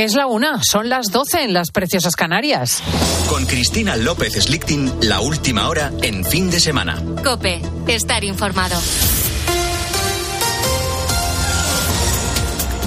Que es la una, son las 12 en las preciosas Canarias. Con Cristina López Slichting, la última hora en fin de semana. Cope, estar informado.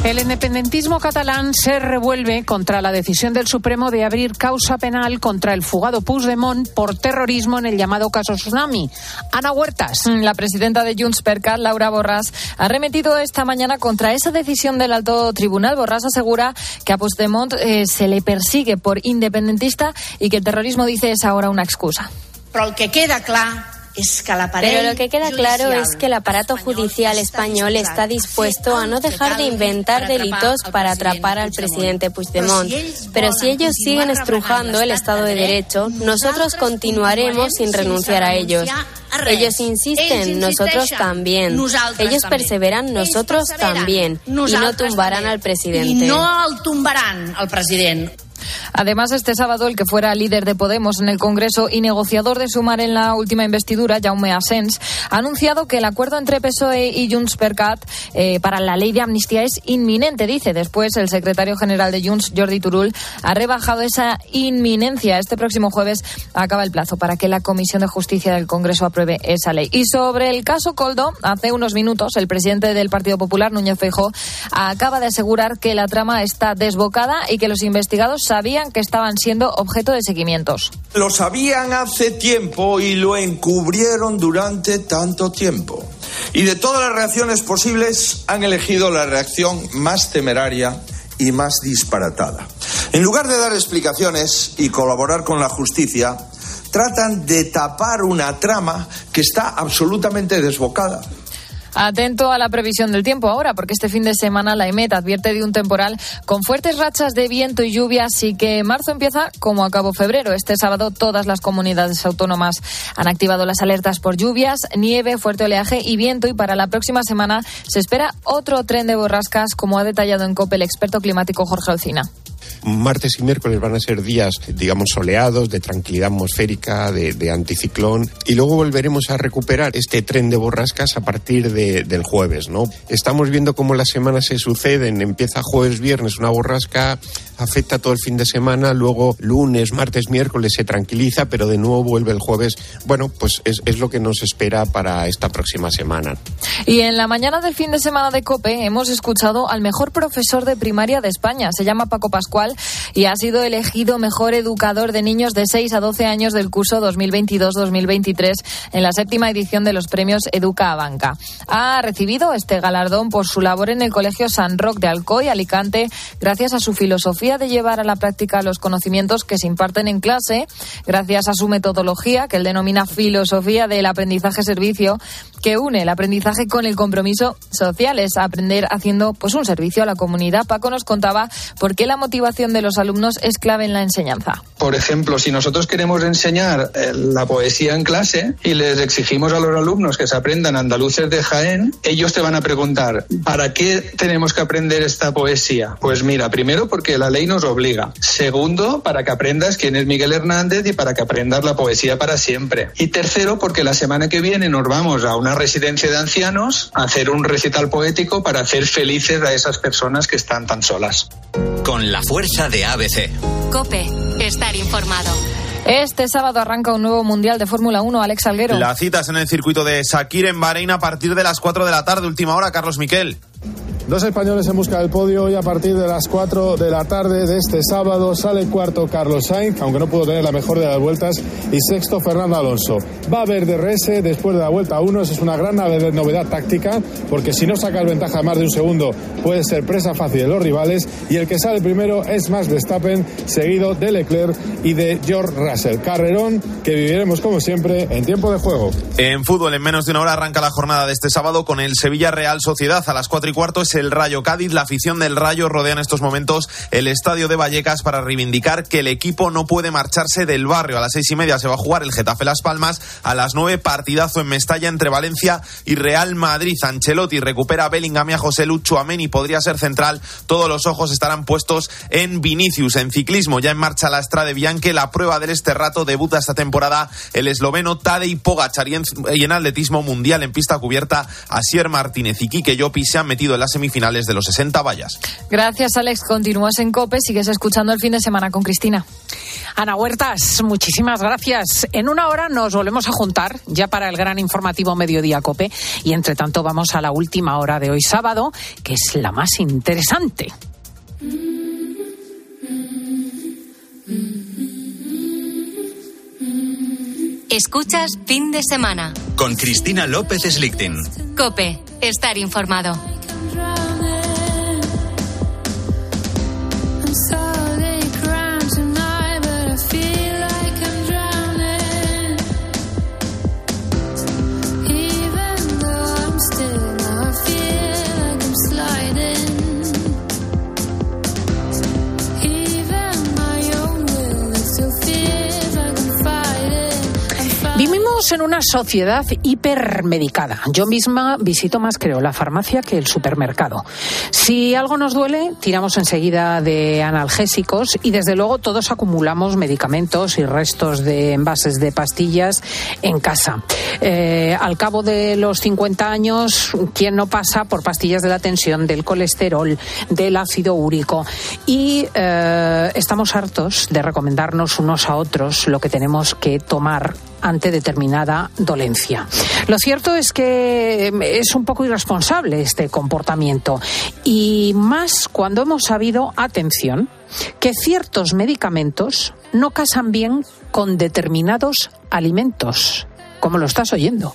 El independentismo catalán se revuelve contra la decisión del Supremo de abrir causa penal contra el fugado Puigdemont por terrorismo en el llamado caso Tsunami. Ana Huertas. La presidenta de Junts per Cat, Laura Borràs, ha remitido esta mañana contra esa decisión del alto tribunal. Borràs asegura que a Puigdemont eh, se le persigue por independentista y que el terrorismo, dice, es ahora una excusa. Pero el que queda claro pero lo que queda claro es que el aparato judicial español está dispuesto a no dejar de inventar delitos para atrapar al presidente Puigdemont. Pero si ellos siguen estrujando el Estado de Derecho, nosotros continuaremos sin renunciar a ellos. Ellos insisten, nosotros también. Ellos perseveran, nosotros también. Y no tumbarán al presidente. Y no tumbarán al presidente. Además, este sábado, el que fuera líder de Podemos en el Congreso y negociador de Sumar en la última investidura, Jaume Asens, ha anunciado que el acuerdo entre PSOE y Junts per Cat eh, para la ley de amnistía es inminente, dice. Después, el secretario general de Junts, Jordi Turul, ha rebajado esa inminencia. Este próximo jueves acaba el plazo para que la Comisión de Justicia del Congreso apruebe esa ley. Y sobre el caso Coldo, hace unos minutos, el presidente del Partido Popular, Núñez Feijóo, acaba de asegurar que la trama está desbocada y que los investigados sabían que estaban siendo objeto de seguimientos. Lo sabían hace tiempo y lo encubrieron durante tanto tiempo. Y de todas las reacciones posibles han elegido la reacción más temeraria y más disparatada. En lugar de dar explicaciones y colaborar con la justicia, tratan de tapar una trama que está absolutamente desbocada. Atento a la previsión del tiempo ahora, porque este fin de semana la EMET advierte de un temporal con fuertes rachas de viento y lluvia, así que marzo empieza como acabó febrero. Este sábado todas las comunidades autónomas han activado las alertas por lluvias, nieve, fuerte oleaje y viento y para la próxima semana se espera otro tren de borrascas, como ha detallado en COPE el experto climático Jorge Alcina martes y miércoles van a ser días, digamos, soleados, de tranquilidad atmosférica, de, anticiclón, y luego volveremos a recuperar este tren de borrascas a partir del jueves, ¿no? Estamos viendo cómo las semanas se suceden, empieza jueves, viernes una borrasca, afecta todo el fin de semana, luego lunes, martes, miércoles se tranquiliza, pero de nuevo vuelve el jueves. Bueno, pues es, es lo que nos espera para esta próxima semana. Y en la mañana del fin de semana de COPE hemos escuchado al mejor profesor de primaria de España, se llama Paco Pascual y ha sido elegido mejor educador de niños de 6 a 12 años del curso 2022-2023 en la séptima edición de los premios Educa a Banca. Ha recibido este galardón por su labor en el Colegio San Roque de Alcoy, Alicante, gracias a su filosofía de llevar a la práctica los conocimientos que se imparten en clase, gracias a su metodología, que él denomina filosofía del aprendizaje-servicio, que une el aprendizaje con el compromiso social, es aprender haciendo pues un servicio a la comunidad. Paco nos contaba por qué la motivación de los alumnos es clave en la enseñanza. Por ejemplo, si nosotros queremos enseñar eh, la poesía en clase y les exigimos a los alumnos que se aprendan andaluces de Jaén, ellos te van a preguntar, ¿para qué tenemos que aprender esta poesía? Pues mira, primero porque la ley nos obliga. Segundo, para que aprendas quién es Miguel Hernández y para que aprendas la poesía para siempre. Y tercero, porque la semana que viene nos vamos a una residencia de ancianos a hacer un recital poético para hacer felices a esas personas que están tan solas. Con la fuerza de ABC. Cope, estar informado. Este sábado arranca un nuevo Mundial de Fórmula 1, Alex Alguero. La cita es en el circuito de Sakir en Bahrein a partir de las 4 de la tarde, última hora, Carlos Miquel. Dos españoles en busca del podio y a partir de las 4 de la tarde de este sábado sale cuarto Carlos Sainz, aunque no pudo tener la mejor de las vueltas, y sexto Fernando Alonso. Va a haber DRS después de la vuelta 1, eso es una gran novedad táctica, porque si no sacas ventaja más de un segundo puede ser presa fácil de los rivales, y el que sale primero es Max Verstappen, seguido de Leclerc y de George Russell. Carrerón que viviremos como siempre en tiempo de juego. En fútbol, en menos de una hora arranca la jornada de este sábado con el Sevilla Real Sociedad a las 4 y cuarto el Rayo Cádiz. La afición del Rayo rodea en estos momentos el estadio de Vallecas para reivindicar que el equipo no puede marcharse del barrio. A las seis y media se va a jugar el Getafe Las Palmas. A las nueve, partidazo en Mestalla entre Valencia y Real Madrid. Ancelotti recupera a Bellingham y a José Lucho Ameni. Podría ser central. Todos los ojos estarán puestos en Vinicius. En ciclismo, ya en marcha la Estrada Bianche. La prueba del este rato debuta esta temporada el esloveno Tadej Pogacar y en, atletismo mundial en pista cubierta. Asier Martínez y Quique Llopi se han metido en la semifinal semifinales de los 60 vallas. Gracias, Alex. Continúas en COPE, sigues escuchando el fin de semana con Cristina. Ana Huertas, muchísimas gracias. En una hora nos volvemos a juntar ya para el gran informativo Mediodía Cope y entre tanto vamos a la última hora de hoy sábado, que es la más interesante. Escuchas fin de semana. Con Cristina López Slichting. Cope, estar informado. drown. En una sociedad hipermedicada. Yo misma visito más, creo, la farmacia que el supermercado. Si algo nos duele, tiramos enseguida de analgésicos y, desde luego, todos acumulamos medicamentos y restos de envases de pastillas en casa. Eh, al cabo de los 50 años, ¿quién no pasa por pastillas de la tensión, del colesterol, del ácido úrico? Y eh, estamos hartos de recomendarnos unos a otros lo que tenemos que tomar ante determinada dolencia. Lo cierto es que em, es un poco irresponsable este comportamiento y más cuando hemos sabido, atención, que ciertos medicamentos no casan bien con determinados alimentos, como lo estás oyendo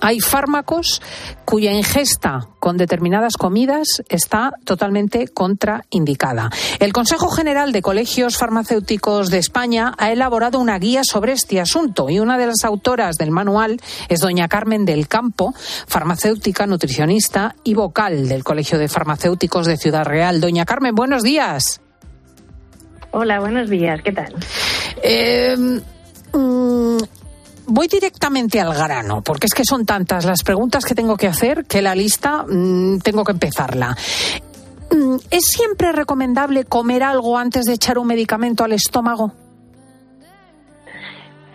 hay fármacos cuya ingesta con determinadas comidas está totalmente contraindicada. El Consejo General de Colegios Farmacéuticos de España ha elaborado una guía sobre este asunto y una de las autoras del manual es doña Carmen del Campo, farmacéutica, nutricionista y vocal del Colegio de Farmacéuticos de Ciudad Real. Doña Carmen, buenos días. Hola, buenos días. ¿Qué tal? Eh, mm, voy directamente al grano, porque es que son tantas las preguntas que tengo que hacer que la lista mm, tengo que empezarla. Mm, ¿Es siempre recomendable comer algo antes de echar un medicamento al estómago?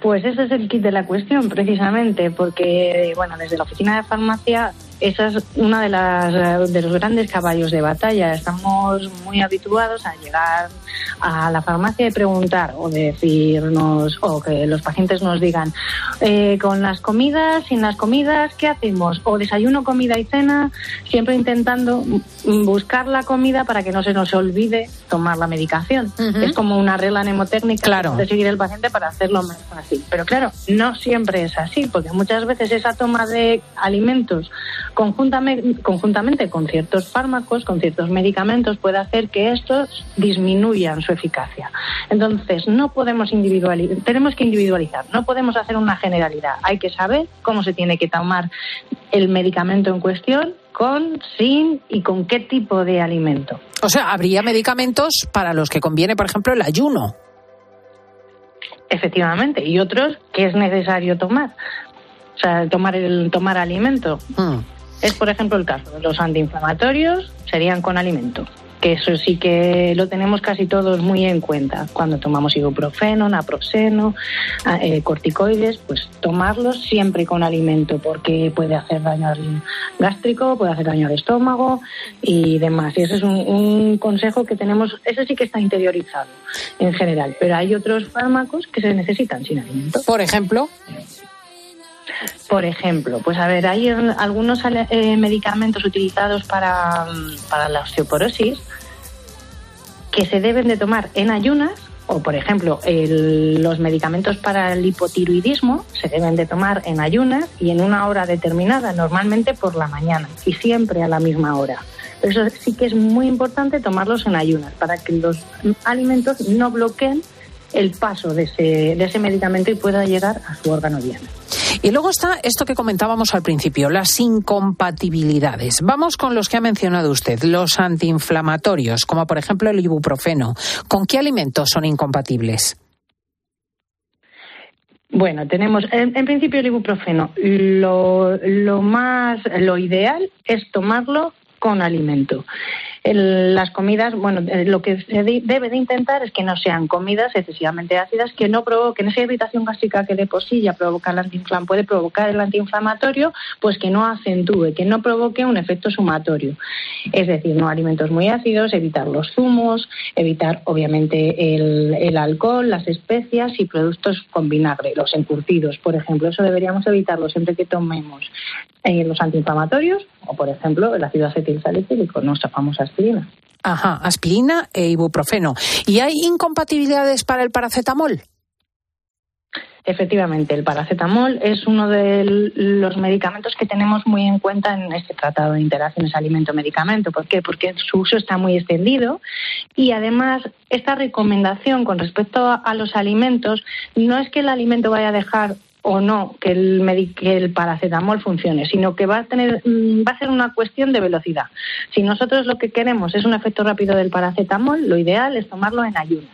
Pues ese es el kit de la cuestión, precisamente, porque, bueno, desde la oficina de farmacia esa es una de las de los grandes caballos de batalla. Estamos muy habituados a llegar a la farmacia y preguntar o decirnos o que los pacientes nos digan eh, con las comidas, sin las comidas, ¿qué hacemos? O desayuno, comida y cena, siempre intentando buscar la comida para que no se nos olvide tomar la medicación. Es como una regla mnemotécnica de seguir el paciente para hacerlo más fácil. Pero claro, no siempre es así, porque muchas veces esa toma de alimentos conjuntamente, conjuntamente con ciertos fármacos, con ciertos medicamentos, puede hacer que estos disminuyan su eficacia. Entonces, no podemos individualizar, tenemos que individualizar, no podemos hacer una generalidad. Hay que saber cómo se tiene que tomar el medicamento en cuestión, con, sin y con qué tipo de alimento. O sea, habría medicamentos para los que conviene, por ejemplo, el ayuno. Efectivamente, y otros que es necesario tomar. O sea, tomar el tomar alimento. Hmm. Es, por ejemplo, el caso de los antiinflamatorios, serían con alimento que eso sí que lo tenemos casi todos muy en cuenta. Cuando tomamos ibuprofeno, naproxeno, eh, corticoides, pues tomarlos siempre con alimento porque puede hacer daño al gástrico, puede hacer daño al estómago y demás. Y ese es un, un consejo que tenemos, ese sí que está interiorizado en general, pero hay otros fármacos que se necesitan sin alimento. Por ejemplo. Por ejemplo, pues a ver, hay algunos eh, medicamentos utilizados para, para la osteoporosis que se deben de tomar en ayunas o por ejemplo los medicamentos para el hipotiroidismo se deben de tomar en ayunas y en una hora determinada, normalmente por la mañana y siempre a la misma hora. Eso sí que es muy importante tomarlos en ayunas para que los alimentos no bloqueen el paso de ese, de ese medicamento y pueda llegar a su órgano diana. Y luego está esto que comentábamos al principio, las incompatibilidades. Vamos con los que ha mencionado usted, los antiinflamatorios, como por ejemplo el ibuprofeno. ¿Con qué alimentos son incompatibles? Bueno, tenemos en, principio el ibuprofeno. Lo, lo, más, lo ideal es tomarlo con alimento. Las comidas, bueno, eh, lo que se debe de intentar es que no sean comidas excesivamente ácidas, que no provoquen esa irritación gástrica que de por sí ya provoca el antiinflam, puede provocar el antiinflamatorio, pues que no acentúe, que no provoque un efecto sumatorio. Es decir, no alimentos muy ácidos, evitar los zumos, evitar obviamente el, el alcohol, las especias y productos con vinagre, los encurtidos, por ejemplo. Eso deberíamos evitarlo siempre que tomemos eh, los antiinflamatorios o, por ejemplo, el ácido acetilsalicílico, nuestra famosa aspirina. Ajá, aspirina e ibuprofeno. ¿Y hay incompatibilidades para el paracetamol? Efectivamente, el paracetamol es uno de los medicamentos que tenemos muy en cuenta en este tratado de interacciones alimento-medicamento. ¿Por qué? Porque su uso está muy extendido y además esta recomendación con respecto a los alimentos no es que el alimento vaya a dejar o no que el, que el paracetamol funcione, sino que va a tener mm, va a ser una cuestión de velocidad. Si nosotros lo que queremos es un efecto rápido del paracetamol, lo ideal es tomarlo en ayunas.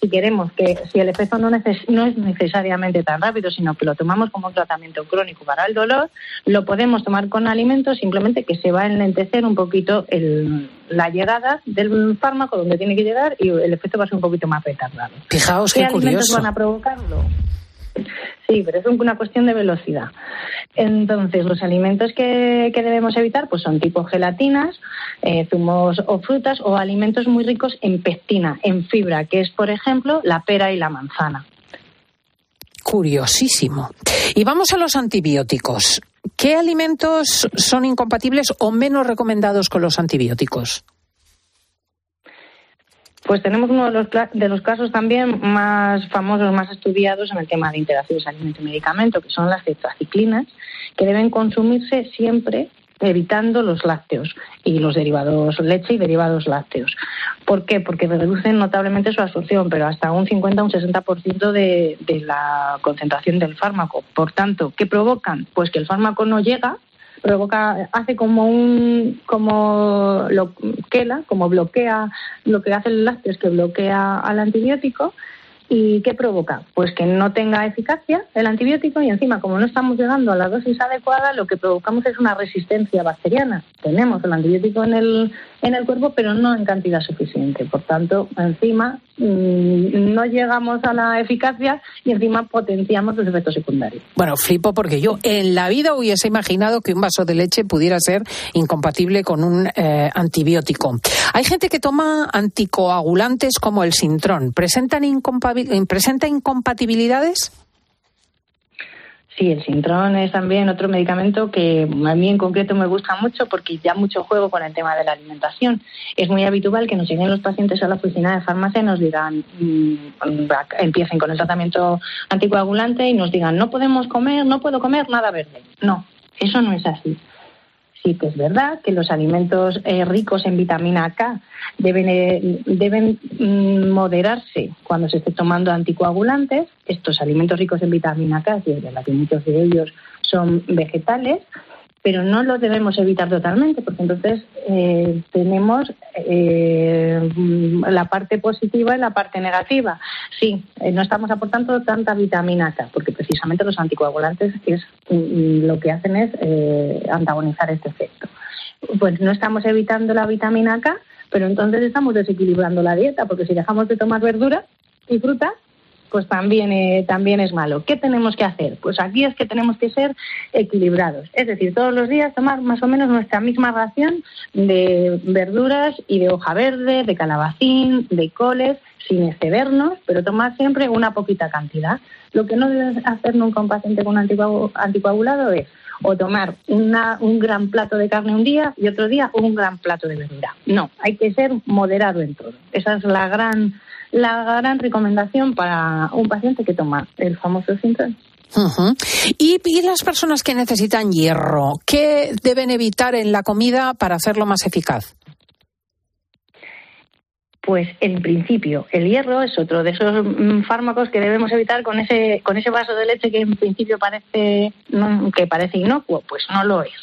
Si queremos que si el efecto no, no es necesariamente tan rápido, sino que lo tomamos como un tratamiento crónico para el dolor, lo podemos tomar con alimentos, simplemente que se va a enlentecer un poquito el, la llegada del fármaco donde tiene que llegar y el efecto va a ser un poquito más retardado. Fijaos qué, ¿Qué alimentos van a provocarlo? Sí, pero es una cuestión de velocidad. Entonces, los alimentos que, debemos evitar pues son tipo gelatinas, eh, zumos o frutas o alimentos muy ricos en pectina, en fibra, que es, por ejemplo, la pera y la manzana. Curiosísimo. Y vamos a los antibióticos. ¿Qué alimentos son incompatibles o menos recomendados con los antibióticos? Pues tenemos uno de los, de los casos también más famosos, más estudiados en el tema de interacciones alimento y medicamento, que son las tetraciclinas, que deben consumirse siempre evitando los lácteos y los derivados leche y derivados lácteos. ¿Por qué? Porque reducen notablemente su absorción, pero hasta un 50 o un 60% de, de la concentración del fármaco. Por tanto, ¿qué provocan? Pues que el fármaco no llega provoca, hace como un, como lo quela, como bloquea, lo que hace el lácteo es que bloquea al antibiótico ¿Y qué provoca? Pues que no tenga eficacia el antibiótico y encima, como no estamos llegando a la dosis adecuada, lo que provocamos es una resistencia bacteriana. Tenemos el antibiótico en el, en el cuerpo, pero no en cantidad suficiente. Por tanto, encima mm, no llegamos a la eficacia y encima potenciamos los efectos secundarios. Bueno, flipo porque yo en la vida hubiese imaginado que un vaso de leche pudiera ser incompatible con un eh, antibiótico. Hay gente que toma anticoagulantes como el Sintrón. ¿Presentan ¿Presenta incompatibilidades? Sí, el Sintrón es también otro medicamento que a mí en concreto me gusta mucho porque ya mucho juego con el tema de la alimentación. Es muy habitual que nos lleguen los pacientes a la oficina de farmacia y nos digan, mm, empiecen con el tratamiento anticoagulante y nos digan, no podemos comer, no puedo comer nada verde. No, eso no es así. Sí que es verdad que los alimentos eh, ricos en vitamina K deben, eh, deben mm, moderarse cuando se esté tomando anticoagulantes. Estos alimentos ricos en vitamina K, que muchos de ellos son vegetales, pero no lo debemos evitar totalmente, porque entonces eh, tenemos eh, la parte positiva y la parte negativa. Sí, eh, no estamos aportando tanta vitamina K, porque precisamente los anticoagulantes es mm, lo que hacen es antagonizar este efecto. Pues no estamos evitando la vitamina K, pero entonces estamos desequilibrando la dieta, porque si dejamos de tomar verdura y fruta, pues también, eh, también es malo. ¿Qué tenemos que hacer? Pues aquí es que tenemos que ser equilibrados. Es decir, todos los días tomar más o menos nuestra misma ración de verduras y de hoja verde, de calabacín, de coles, sin excedernos, pero tomar siempre una poquita cantidad. Lo que no debe hacer nunca un paciente con anticoagulado es o tomar una, un gran plato de carne un día y otro día un gran plato de verdura. No, hay que ser moderado en todo. Esa es la gran la gran recomendación para un paciente que toma el famoso síntoma. ¿Y, ¿Y, las personas que necesitan hierro, qué deben evitar en la comida para hacerlo más eficaz? Pues en principio el hierro es otro de esos mm, fármacos que debemos evitar con ese con ese vaso de leche que en principio parece que parece inocuo, pues no lo es.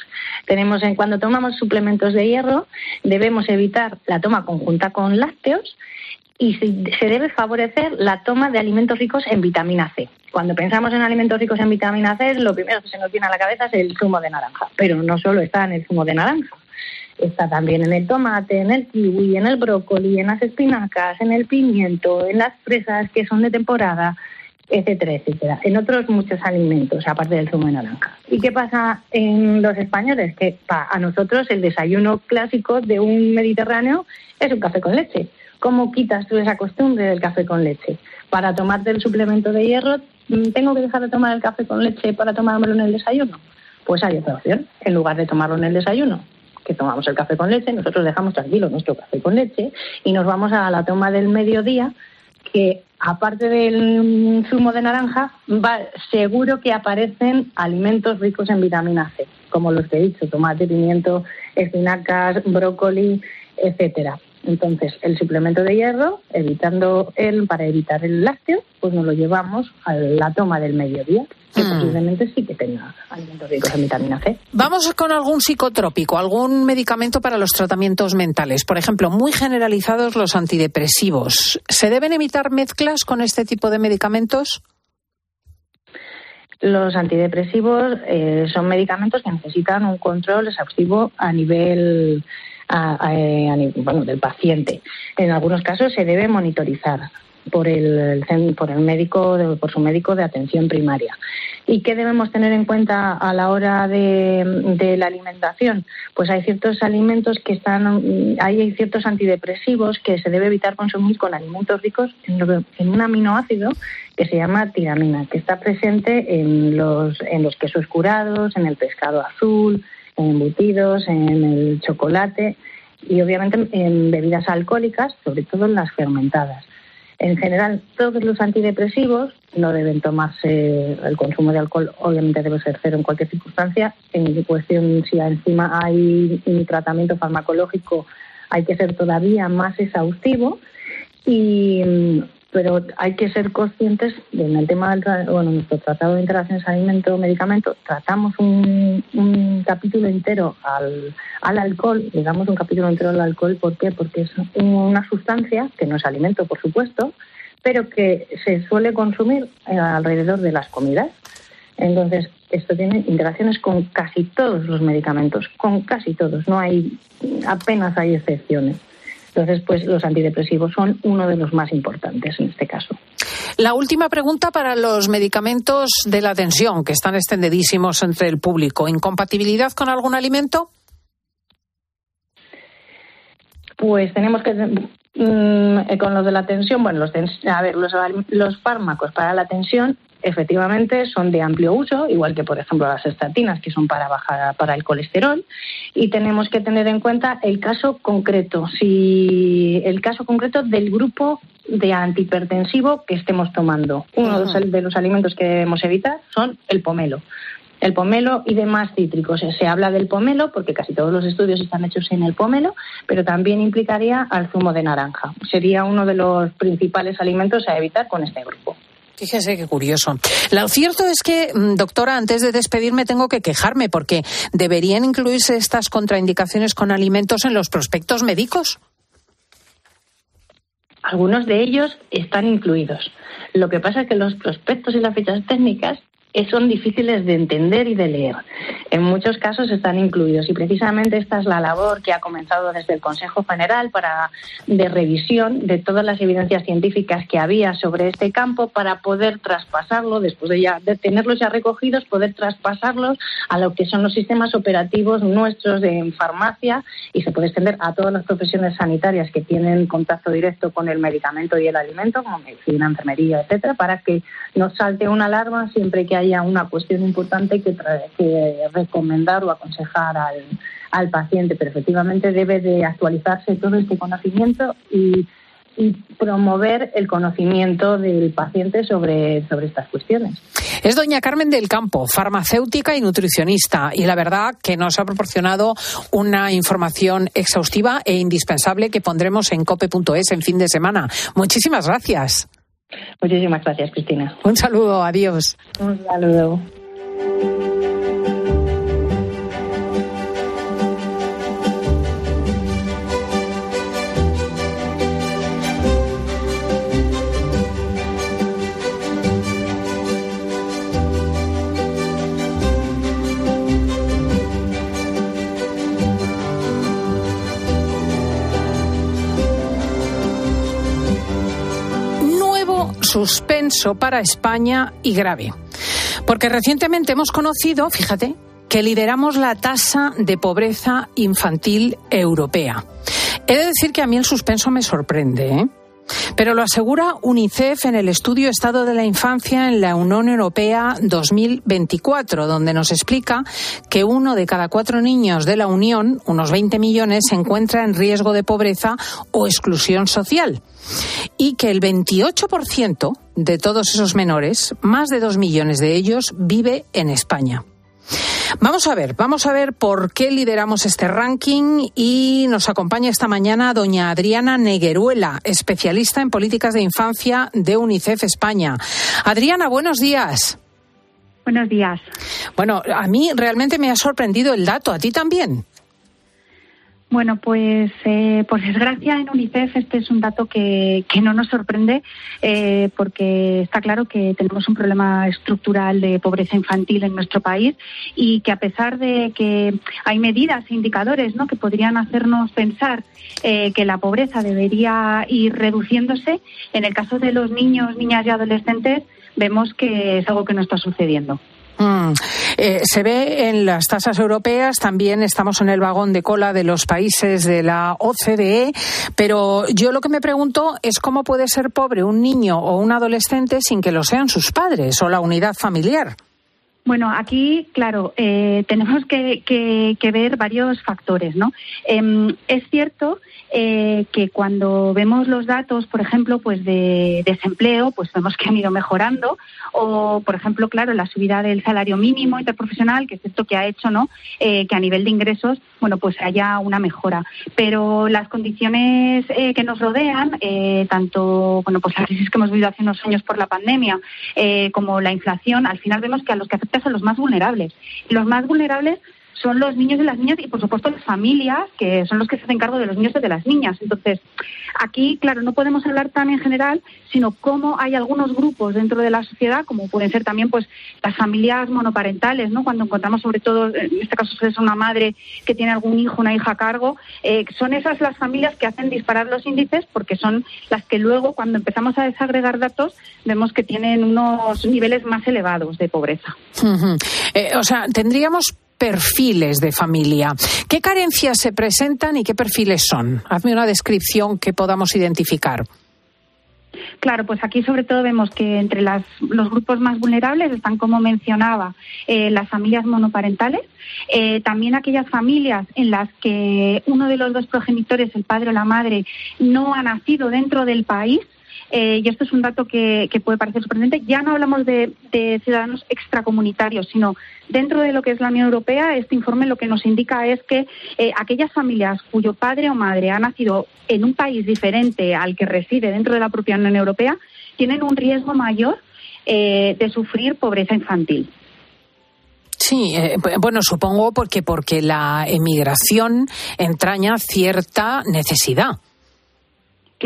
Tenemos en cuando tomamos suplementos de hierro debemos evitar la toma conjunta con lácteos y se debe favorecer la toma de alimentos ricos en vitamina C. Cuando pensamos en alimentos ricos en vitamina C, lo primero que se nos viene a la cabeza es el zumo de naranja, pero no solo está en el zumo de naranja. Está también en el tomate, en el kiwi, en el brócoli, en las espinacas, en el pimiento, en las fresas que son de temporada, etcétera, etcétera. En otros muchos alimentos, aparte del zumo de naranja. ¿Y qué pasa en los españoles? Que a nosotros el desayuno clásico de un mediterráneo es un café con leche. ¿Cómo quitas tú esa costumbre del café con leche? Para tomarte el suplemento de hierro, mm, ¿tengo que dejar de tomar el café con leche para tomármelo en el desayuno? Pues hay otra opción. En lugar de tomarlo en el desayuno, que tomamos el café con leche, nosotros dejamos tranquilo nuestro café con leche y nos vamos a la toma del mediodía que aparte del zumo de naranja, va, seguro que aparecen alimentos ricos en vitamina C, como los que he dicho, tomate, pimiento, espinacas, brócoli, etcétera. Entonces, el suplemento de hierro, evitando el, para evitar el lácteo, pues nos lo llevamos a la toma del mediodía, que mm. posiblemente sí que tenga alimentos ricos en vitamina C. Vamos con algún psicotrópico, algún medicamento para los tratamientos mentales. Por ejemplo, muy generalizados los antidepresivos. ¿Se deben evitar mezclas con este tipo de medicamentos? Los antidepresivos eh, son medicamentos que necesitan un control exhaustivo a nivel bueno, del paciente. En algunos casos se debe monitorizar por el, por el médico, por su médico de atención primaria. ¿Y qué debemos tener en cuenta a la hora de, la alimentación? Pues hay ciertos alimentos que están, hay ciertos antidepresivos que se debe evitar consumir con alimentos ricos en un aminoácido que se llama tiramina, que está presente en los, en los quesos curados, en el pescado azul, en embutidos, en el chocolate y obviamente en bebidas alcohólicas, sobre todo en las fermentadas. En general, todos los antidepresivos no deben tomarse, el consumo de alcohol obviamente debe ser cero en cualquier circunstancia. En cuestión, si encima hay un tratamiento farmacológico, hay que ser todavía más exhaustivo. Y pero hay que ser conscientes de en el tema del bueno, nuestro tratado de interacciones alimento-medicamento, tratamos un, capítulo entero al, al alcohol, digamos un capítulo entero al alcohol, ¿por qué? Porque es una sustancia que no es alimento, por supuesto, pero que se suele consumir eh, alrededor de las comidas. Entonces, esto tiene interacciones con casi todos los medicamentos, con casi todos, no hay, apenas hay excepciones. Entonces, pues los antidepresivos son uno de los más importantes en este caso. La última pregunta para los medicamentos de la tensión, que están extendidísimos entre el público. ¿Incompatibilidad con algún alimento? Pues tenemos que mm, eh, con los de la tensión, bueno, los, a ver, los, los fármacos para la tensión efectivamente son de amplio uso, igual que por ejemplo las estatinas, que son para bajar para el colesterol, y tenemos que tener en cuenta el caso concreto, si el caso concreto del grupo de antihipertensivo que estemos tomando. Uno de los alimentos que debemos evitar son el pomelo. El pomelo y demás cítricos. Se habla del pomelo porque casi todos los estudios están hechos en el pomelo, pero también implicaría al zumo de naranja. Sería uno de los principales alimentos a evitar con este grupo. Fíjese qué curioso. Lo cierto es que, mm, doctora, antes de despedirme tengo que quejarme porque deberían incluirse estas contraindicaciones con alimentos en los prospectos médicos. Algunos de ellos están incluidos. Lo que pasa es que los prospectos y las fichas técnicas son difíciles de entender y de leer. En muchos casos están incluidos y precisamente esta es la labor que ha comenzado desde el Consejo General para de revisión de todas las evidencias científicas que había sobre este campo para poder traspasarlo después de ya tenerlos ya recogidos, poder traspasarlos a lo que son los sistemas operativos nuestros de farmacia y se puede extender a todas las profesiones sanitarias que tienen contacto directo con el medicamento y el alimento, como medicina, enfermería, etcétera, para que nos salte una alarma siempre que haya haya una cuestión importante que, recomendar o aconsejar al, al paciente, pero efectivamente debe de actualizarse todo este conocimiento y, y promover el conocimiento del paciente sobre, sobre estas cuestiones. Es doña Carmen del Campo, farmacéutica y nutricionista, y la verdad que nos ha proporcionado una información exhaustiva e indispensable que pondremos en cope.es en fin de semana. Muchísimas gracias. Muchísimas gracias, Cristina. Un saludo, adiós. Un saludo. Suspenso para España y grave. Porque recientemente hemos conocido, fíjate, que lideramos la tasa de pobreza infantil europea. He de decir que a mí el suspenso me sorprende, ¿eh? Pero lo asegura UNICEF en el estudio Estado de la Infancia en la Unión Europea 2024, donde nos explica que uno de cada cuatro niños de la Unión, unos 20 millones, se encuentra en riesgo de pobreza o exclusión social. Y que el 28% de todos esos menores, más de dos millones de ellos, vive en España. Vamos a ver, vamos a ver por qué lideramos este ranking y nos acompaña esta mañana doña Adriana Negueruela, especialista en políticas de infancia de UNICEF España. Adriana, buenos días. Buenos días. Bueno, a mí realmente me ha sorprendido el dato, ¿a ti también? Bueno, pues eh, por desgracia en UNICEF este es un dato que, no nos sorprende eh, porque está claro que tenemos un problema estructural de pobreza infantil en nuestro país y que a pesar de que hay medidas e indicadores ¿no? que podrían hacernos pensar eh, que la pobreza debería ir reduciéndose, en el caso de los niños, niñas y adolescentes vemos que es algo que no está sucediendo. Mm. Eh, se ve en las tasas europeas, también estamos en el vagón de cola de los países de la OCDE, pero yo lo que me pregunto es cómo puede ser pobre un niño o un adolescente sin que lo sean sus padres o la unidad familiar. Bueno, aquí, claro, eh, tenemos que, que, ver varios factores, ¿no? Em, es cierto eh, que cuando vemos los datos, por ejemplo, pues de desempleo, pues vemos que han ido mejorando, o, por ejemplo, claro, la subida del salario mínimo interprofesional, que es esto que ha hecho, ¿no? Eh, que a nivel de ingresos, bueno, pues haya una mejora. Pero las condiciones que nos rodean, tanto, bueno, pues la crisis que hemos vivido hace unos años por la pandemia, como la inflación, al final vemos que a los que afecta son los más vulnerables. Los más vulnerables son los niños y las niñas y, por supuesto, las familias, que son los que se hacen cargo de los niños y de las niñas. Entonces, aquí, claro, no podemos hablar tan en general, sino cómo hay algunos grupos dentro de la sociedad, como pueden ser también pues las familias monoparentales, ¿no? Cuando encontramos, sobre todo, en este caso es una madre que tiene algún hijo, una hija a cargo, eh, son esas las familias que hacen disparar los índices porque son las que luego, cuando empezamos a desagregar datos, vemos que tienen unos niveles más elevados de pobreza. Eh, o sea, tendríamos perfiles de familia. ¿Qué carencias se presentan y qué perfiles son? Hazme una descripción que podamos identificar. Claro, pues aquí sobre todo vemos que entre los grupos más vulnerables están, como mencionaba, eh, las familias monoparentales, eh, también aquellas familias en las que uno de los dos progenitores, el padre o la madre, no ha nacido dentro del país eh, y esto es un dato que, puede parecer sorprendente, ya no hablamos de, ciudadanos extracomunitarios, sino dentro de lo que es la Unión Europea, este informe lo que nos indica es que eh, aquellas familias cuyo padre o madre ha nacido en un país diferente al que reside dentro de la propia Unión Europea, tienen un riesgo mayor eh, de sufrir pobreza infantil. Sí, bueno, supongo porque porque la emigración entraña cierta necesidad.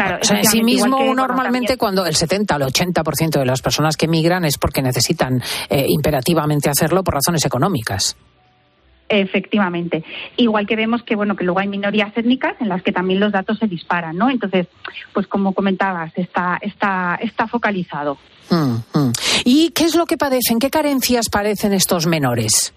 Claro, o sea, en sí mismo, normalmente, cuando el 70 o el 80% de las personas que migran es porque necesitan eh, imperativamente hacerlo por razones económicas. Efectivamente. Igual que vemos que bueno que luego hay minorías étnicas en las que también los datos se disparan, ¿no? Entonces, pues como comentabas, está está está focalizado. Mm, mm. ¿Y qué es lo que padecen? ¿Qué carencias padecen estos menores?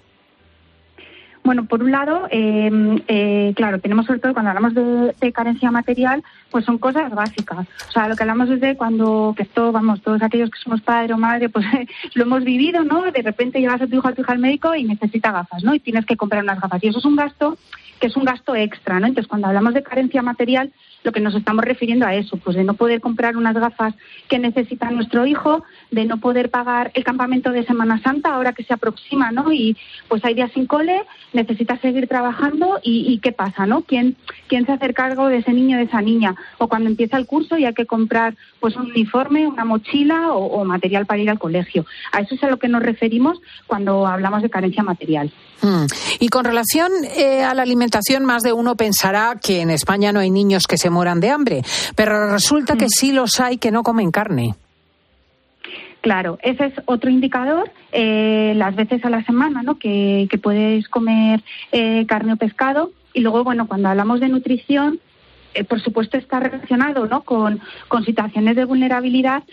Bueno, por un lado, em, eh, claro, tenemos sobre todo cuando hablamos de, carencia material, pues son cosas básicas. O sea, lo que hablamos es de cuando, que esto, vamos, todos aquellos que somos padre o madre, pues lo hemos vivido, ¿no? De repente llevas a tu hijo a tu hija al médico y necesita gafas, ¿no? Y tienes que comprar unas gafas. Y eso es un gasto que es un gasto extra, ¿no? Entonces, cuando hablamos de carencia material, lo que nos estamos refiriendo a eso, pues de no poder comprar unas gafas que necesita nuestro hijo, de no poder pagar el campamento de Semana Santa ahora que se aproxima, ¿no? Y pues hay días sin cole, necesita seguir trabajando y, ¿qué pasa, no? ¿Quién, ¿Quién se hace cargo de ese niño, de esa niña? O cuando empieza el curso y hay que comprar pues un uniforme, una mochila o, material para ir al colegio. A eso es a lo que nos referimos cuando hablamos de carencia material. Hmm. Y con relación eh, a la alimentación, más de uno pensará que en España no hay niños que se mueran de hambre, pero resulta que mm. sí los hay que no comen carne. Claro, ese es otro indicador, eh, las veces a la semana ¿no? que, que puedes comer eh, carne o pescado. Y luego, bueno, cuando hablamos de nutrición, eh, por supuesto está relacionado ¿no? con, con situaciones de vulnerabilidad,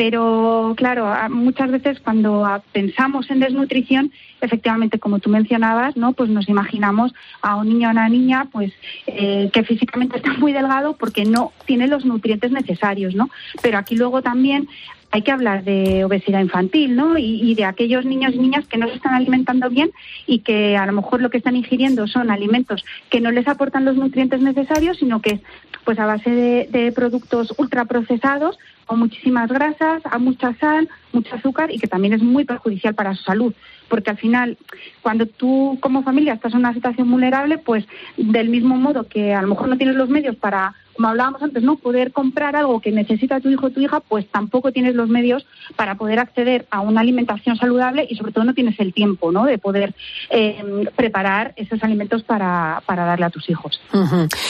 Pero claro, muchas veces cuando pensamos en desnutrición, efectivamente, como tú mencionabas, ¿no? Pues nos imaginamos a un niño o una niña, pues eh, que físicamente está muy delgado porque no tiene los nutrientes necesarios, ¿no? Pero aquí luego también hay que hablar de obesidad infantil, ¿no? Y, de aquellos niños y niñas que no se están alimentando bien y que a lo mejor lo que están ingiriendo son alimentos que no les aportan los nutrientes necesarios, sino que pues a base de, de productos ultraprocesados con muchísimas grasas, a mucha sal, mucho azúcar y que también es muy perjudicial para su salud. Porque al final, cuando tú como familia estás en una situación vulnerable, pues del mismo modo que a lo mejor no tienes los medios para como hablábamos antes, no poder comprar algo que necesita tu hijo o tu hija, pues tampoco tienes los medios para poder acceder a una alimentación saludable y sobre todo no tienes el tiempo, ¿no? De poder eh, preparar esos alimentos para, para, darle a tus hijos.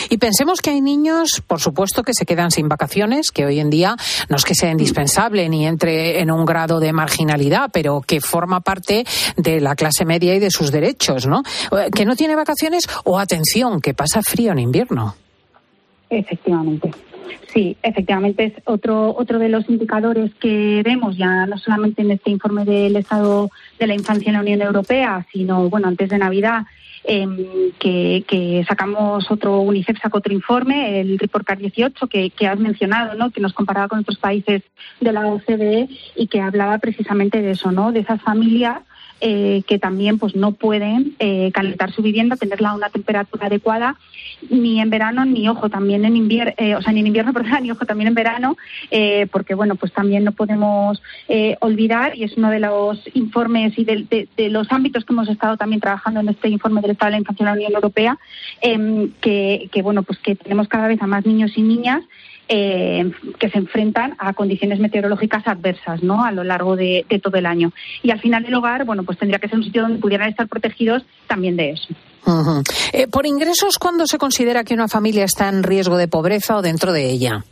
Y pensemos que hay niños, por supuesto, que se quedan sin vacaciones, que hoy en día no es que sea indispensable ni entre en un grado de marginalidad, pero que forma parte de la clase media y de sus derechos, ¿no? Eh, que no tiene vacaciones o atención, que pasa frío en invierno. Efectivamente. Sí, efectivamente es otro otro de los indicadores que vemos ya no solamente en este informe del estado de la infancia en la Unión Europea, sino bueno antes de Navidad em, que, sacamos otro UNICEF sacó otro informe, el Report Card 18 que, que has mencionado, ¿no? Que nos comparaba con otros países de la OCDE y que hablaba precisamente de eso, ¿no? De esas familias eh, que también pues no pueden eh, calentar su vivienda, tenerla a una temperatura adecuada ni en verano ni ojo también en invierno, eh, o sea ni en invierno perdón, ni ojo también en verano, porque bueno pues también no podemos olvidar y es uno de los informes y de, los ámbitos que hemos estado también trabajando en este informe del Estado de la Infancia de la Unión Europea, em, que, que bueno pues que tenemos cada vez a más niños y niñas eh, que se enfrentan a condiciones meteorológicas adversas ¿no? a lo largo de, todo el año. Y al final el hogar, bueno, pues tendría que ser un sitio donde pudieran estar protegidos también de eso. Eh, por ingresos, ¿cuándo se considera que una familia está en riesgo de pobreza o dentro de ella?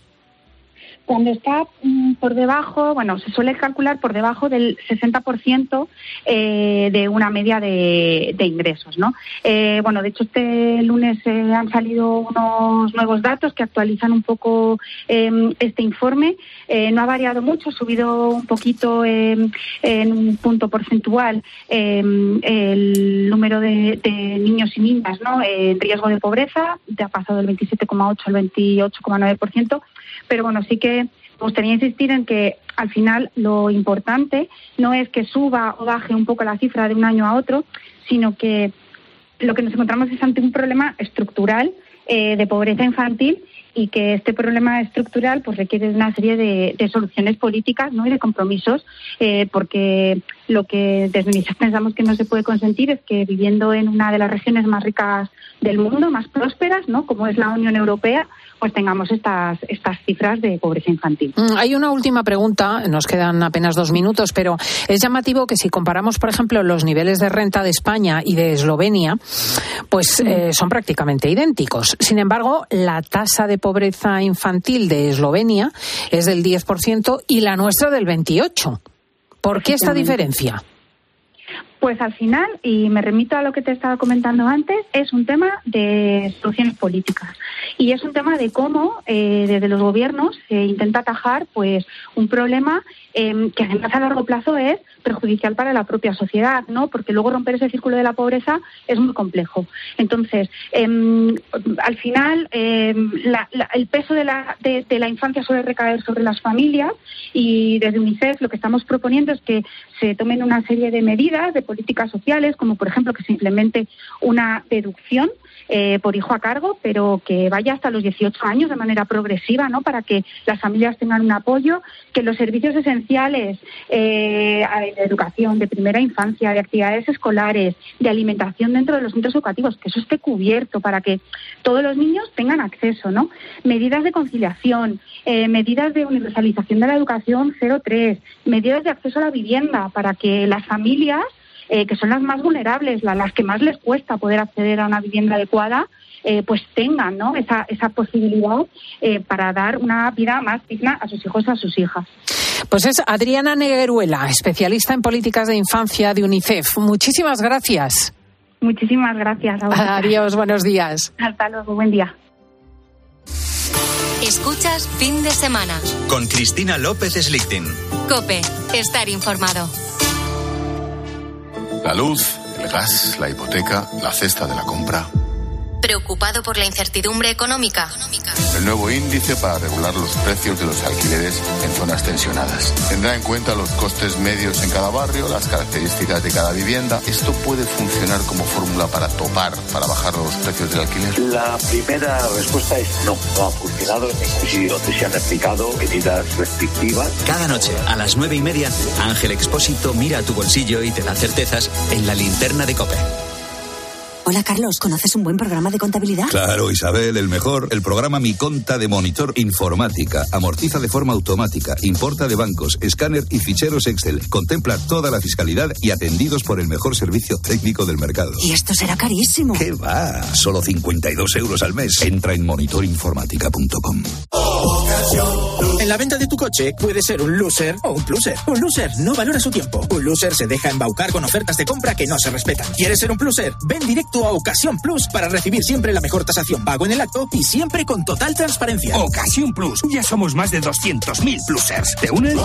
Cuando está mm, por debajo, bueno, se suele calcular por debajo del 60% eh, de una media de, ingresos, ¿no? Eh, bueno, de hecho este lunes eh, han salido unos nuevos datos que actualizan un poco em, este informe. no ha variado mucho, ha subido un poquito em, en un punto porcentual em, el número de, niños y niñas, ¿no? En riesgo de pobreza, ha pasado del 27,8 al 28,9% pero bueno, sí que me gustaría insistir en que al final lo importante no es que suba o baje un poco la cifra de un año a otro, sino que lo que nos encontramos es ante un problema estructural eh, de pobreza infantil y que este problema estructural pues requiere una serie de, soluciones políticas ¿no? y de compromisos eh, porque lo que desde UNICEF pensamos que no se puede consentir es que viviendo en una de las regiones más ricas del mundo, más prósperas, ¿no? como es la Unión Europea, pues tengamos estas, estas cifras de pobreza infantil. Mm, hay una última pregunta, nos quedan apenas dos minutos, pero es llamativo que si comparamos, por ejemplo, los niveles de renta de España y de Eslovenia, pues eh, son prácticamente idénticos. Sin embargo, la tasa de pobreza infantil de Eslovenia es del 10% y la nuestra del 28%. ¿Por qué esta diferencia? Pues al final, y me remito a lo que te estaba comentando antes, es un tema de soluciones políticas y es un tema de cómo eh, desde los gobiernos se intenta atajar pues un problema eh, que además a largo plazo es perjudicial para la propia sociedad, ¿no? Porque luego romper ese círculo de la pobreza es muy complejo. Entonces, em, al final, em, el peso de la, de, la infancia suele recaer sobre las familias y desde UNICEF lo que estamos proponiendo es que se tomen una serie de medidas, políticas sociales, como por ejemplo que se implemente una deducción eh, por hijo a cargo, pero que vaya hasta los 18 años de manera progresiva, ¿no? Para que las familias tengan un apoyo, que los servicios esenciales eh, de educación, de primera infancia, de actividades escolares, de alimentación dentro de los centros educativos, que eso esté cubierto para que todos los niños tengan acceso, ¿no? Medidas de conciliación, eh, medidas de universalización de la educación 0-3, medidas de acceso a la vivienda para que las familias eh, que son las más vulnerables, las que más les cuesta poder acceder a una vivienda adecuada, eh, pues tengan ¿no? esa, esa posibilidad eh, para dar una vida más digna a sus hijos y a sus hijas. Pues es Adriana Negueruela, especialista en políticas de infancia de UNICEF. Muchísimas gracias. Muchísimas gracias. Adiós, buenos días. Hasta luego, buen día. Escuchas fin de semana. Con Cristina López Slichting. Cope, estar informado. La luz, el gas, la hipoteca, la cesta de la compra. ¿Preocupado por la incertidumbre económica? El nuevo índice para regular los precios de los alquileres en zonas tensionadas. Tendrá en cuenta los costes medios en cada barrio, las características de cada vivienda. Esto puede funcionar como fórmula para topar, para bajar los precios del alquiler. La primera respuesta es no, no ha funcionado donde se han aplicado medidas restrictivas. Cada noche a las nueve y media, Ángel Expósito mira a tu bolsillo y te da certezas en la linterna de Cope. Hola Carlos, ¿conoces un buen programa de contabilidad? Claro, Isabel, el mejor. El programa Mi Conta de Monitor Informática. Amortiza de forma automática, importa de bancos, escáner y ficheros Excel. Contempla toda la fiscalidad y atendidos por el mejor servicio técnico del mercado. Y esto será carísimo. ¿Qué va? Solo 52 euros al mes. Entra en monitorinformática.com. En la venta de tu coche puede ser un loser o un pluser. Un loser no valora su tiempo. Un loser se deja embaucar con ofertas de compra que no se respetan. ¿Quieres ser un pluser? Ven directo a Ocasión Plus para recibir siempre la mejor tasación pago en el acto y siempre con total transparencia. Ocasión Plus. Ya somos más de 200.000 plusers. ¿Te unen?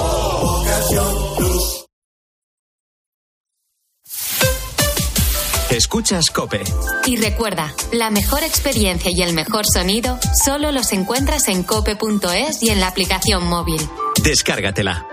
Escuchas Cope. Y recuerda, la mejor experiencia y el mejor sonido solo los encuentras en cope.es y en la aplicación móvil. Descárgatela.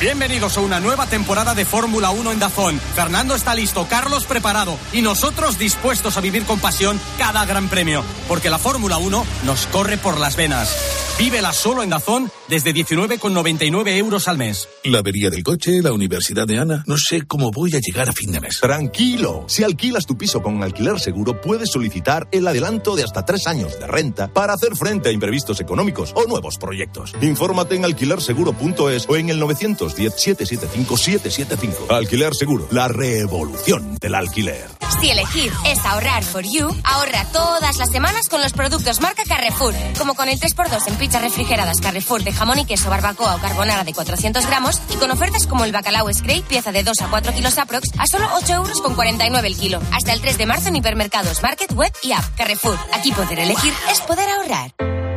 Bienvenidos a una nueva temporada de Fórmula 1 en Dazón. Fernando está listo, Carlos preparado y nosotros dispuestos a vivir con pasión cada gran premio, porque la Fórmula 1 nos corre por las venas. Vívela solo en Dazón desde 19,99 euros al mes. La avería del coche, la universidad de Ana. No sé cómo voy a llegar a fin de mes. Tranquilo, si alquilas tu piso con alquiler seguro, puedes solicitar el adelanto de hasta tres años de renta para hacer frente a imprevistos económicos o nuevos proyectos. Infórmate en alquilerseguro.es o en el 910-775-775. Alquiler Seguro, la revolución del alquiler. Si elegir es ahorrar for you, ahorra todas las semanas con los productos marca Carrefour. Como con el 3x2 en pizzas refrigeradas Carrefour de jamón y queso, barbacoa o carbonara de 400 gramos y con ofertas como el bacalao Scrape, pieza de 2 a 4 kilos aprox, a solo 8 euros con 49 el kilo. Hasta el 3 de marzo en hipermercados, market, web y app. Carrefour. Aquí poder elegir es poder ahorrar.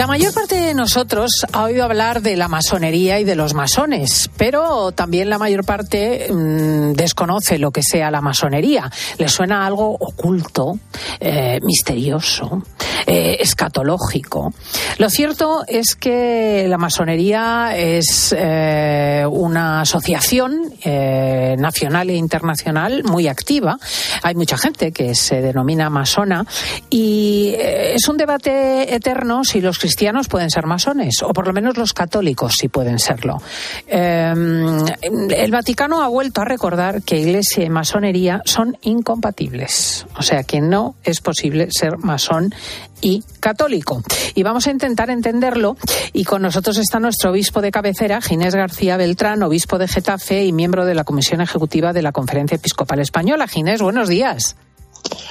La mayor parte de nosotros ha oído hablar de la masonería y de los masones, pero también la mayor parte mm, desconoce lo que sea la masonería. Le suena algo oculto, eh, misterioso, eh, escatológico. Lo cierto es que la masonería es eh, una asociación eh, nacional e internacional muy activa. Hay mucha gente que se denomina masona y es un debate eterno si los cristianos pueden ser masones o por lo menos los católicos si pueden serlo. El Vaticano ha vuelto a recordar que iglesia y masonería son incompatibles. O sea que no es posible ser masón y católico. Y vamos a intentar entenderlo. Y con nosotros está nuestro obispo de cabecera, Ginés García Beltrán, obispo de Getafe y miembro de la Comisión Ejecutiva de la Conferencia Episcopal Española. Ginés, buenos días.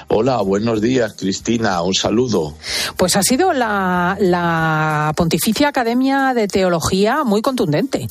Hola, buenos días, Cristina. Un saludo. Pues ha sido la, la Pontificia Academia de Teología muy contundente.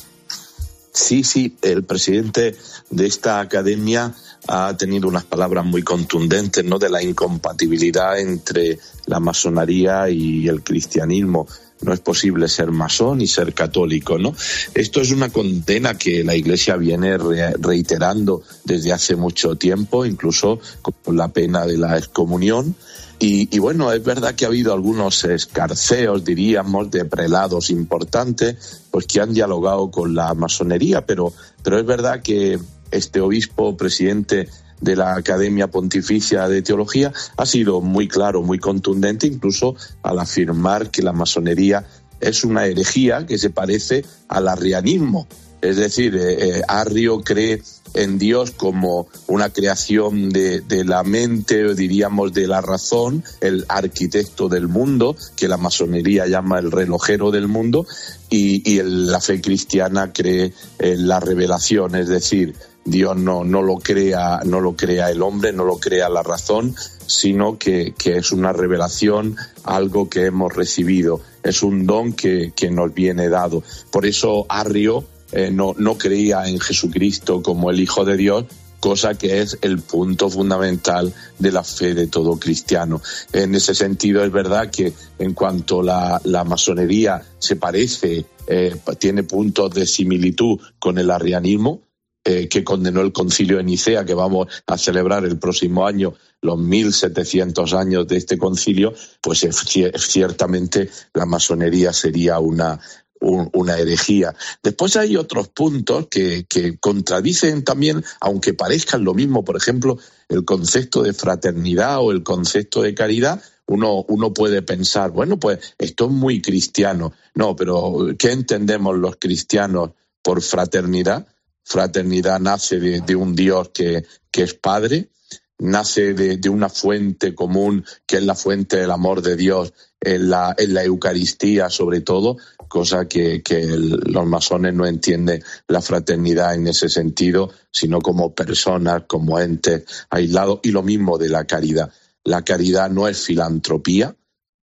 Sí, sí, el presidente de esta academia ha tenido unas palabras muy contundentes, ¿no? De la incompatibilidad entre la masonería y el cristianismo. No es posible ser masón y ser católico, ¿no? Esto es una condena que la Iglesia viene reiterando desde hace mucho tiempo, incluso con la pena de la excomunión. Y, y, bueno, es verdad que ha habido algunos escarceos, diríamos, de prelados importantes, pues que han dialogado con la masonería, pero, pero es verdad que este obispo presidente de la Academia Pontificia de Teología ha sido muy claro, muy contundente, incluso al afirmar que la masonería es una herejía que se parece al arrianismo. Es decir, eh, eh, Arrio cree en Dios como una creación de, la mente, diríamos de la razón, el arquitecto del mundo, que la masonería llama el relojero del mundo, y, la fe cristiana cree en la revelación, es decir, Dios no, no, lo crea, no lo crea el hombre, no lo crea la razón, sino que, es una revelación, algo que hemos recibido, es un don que, nos viene dado. Por eso Arrio eh, no, no creía en Jesucristo como el Hijo de Dios, cosa que es el punto fundamental de la fe de todo cristiano. En ese sentido es verdad que en cuanto la, la masonería se parece, eh, tiene puntos de similitud con el arrianismo, eh, que condenó el concilio de Nicea, que vamos a celebrar el próximo año los 1700 años de este concilio, pues ciertamente la masonería sería una, una herejía. Después hay otros puntos que, que, contradicen también, aunque parezcan lo mismo, por ejemplo, el concepto de fraternidad o el concepto de caridad. Uno, uno puede pensar, bueno, pues esto es muy cristiano. No, pero ¿qué entendemos los cristianos por fraternidad? fraternidad nace de, un Dios que, es Padre, nace de, una fuente común que es la fuente del amor de Dios en la, en la Eucaristía sobre todo, cosa que, los masones no entienden la fraternidad en ese sentido, sino como personas, como entes aislados, y lo mismo de la caridad. La caridad no es filantropía,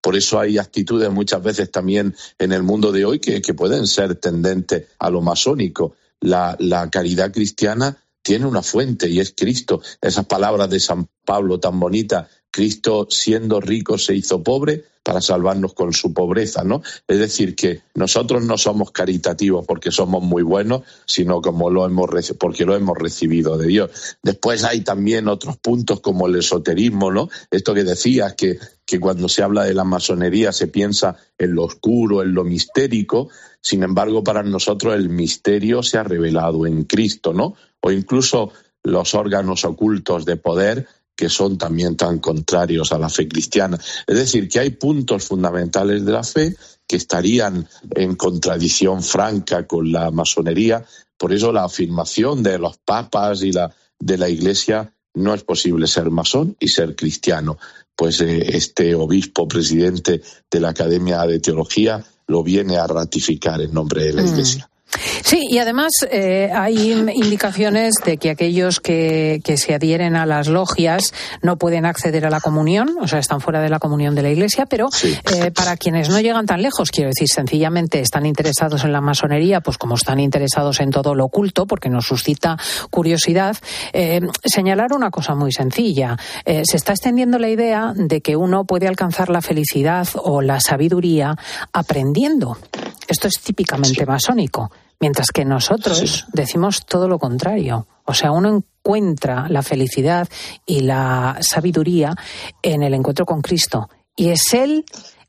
por eso hay actitudes muchas veces también en el mundo de hoy que, pueden ser tendentes a lo masónico la, la caridad cristiana tiene una fuente y es Cristo. Esas palabras de San Pablo tan bonitas, Cristo siendo rico se hizo pobre para salvarnos con su pobreza, ¿no? Es decir, que nosotros no somos caritativos porque somos muy buenos, sino como lo hemos porque lo hemos recibido de Dios. Después hay también otros puntos como el esoterismo, ¿no? Esto que decías que que cuando se habla de la masonería se piensa en lo oscuro, en lo mistérico, sin embargo para nosotros el misterio se ha revelado en Cristo, ¿no? O incluso los órganos ocultos de poder que son también tan contrarios a la fe cristiana. Es decir, que hay puntos fundamentales de la fe que estarían en contradicción franca con la masonería. Por eso la afirmación de los papas y la de la Iglesia no es posible ser masón y ser cristiano pues eh, este obispo presidente de la Academia de Teología lo viene a ratificar en nombre de la mm. Iglesia. Sí, y además eh, hay indicaciones de que aquellos que, que, se adhieren a las logias no pueden acceder a la comunión, o sea, están fuera de la comunión de la Iglesia, pero eh, para quienes no llegan tan lejos, quiero decir, sencillamente están interesados en la masonería, pues como están interesados en todo lo oculto, porque nos suscita curiosidad, eh, señalar una cosa muy sencilla. se está extendiendo la idea de que uno puede alcanzar la felicidad o la sabiduría aprendiendo. Esto es típicamente masónico. Mientras que nosotros decimos todo lo contrario. O sea, uno encuentra la felicidad y la sabiduría en el encuentro con Cristo. Y es Él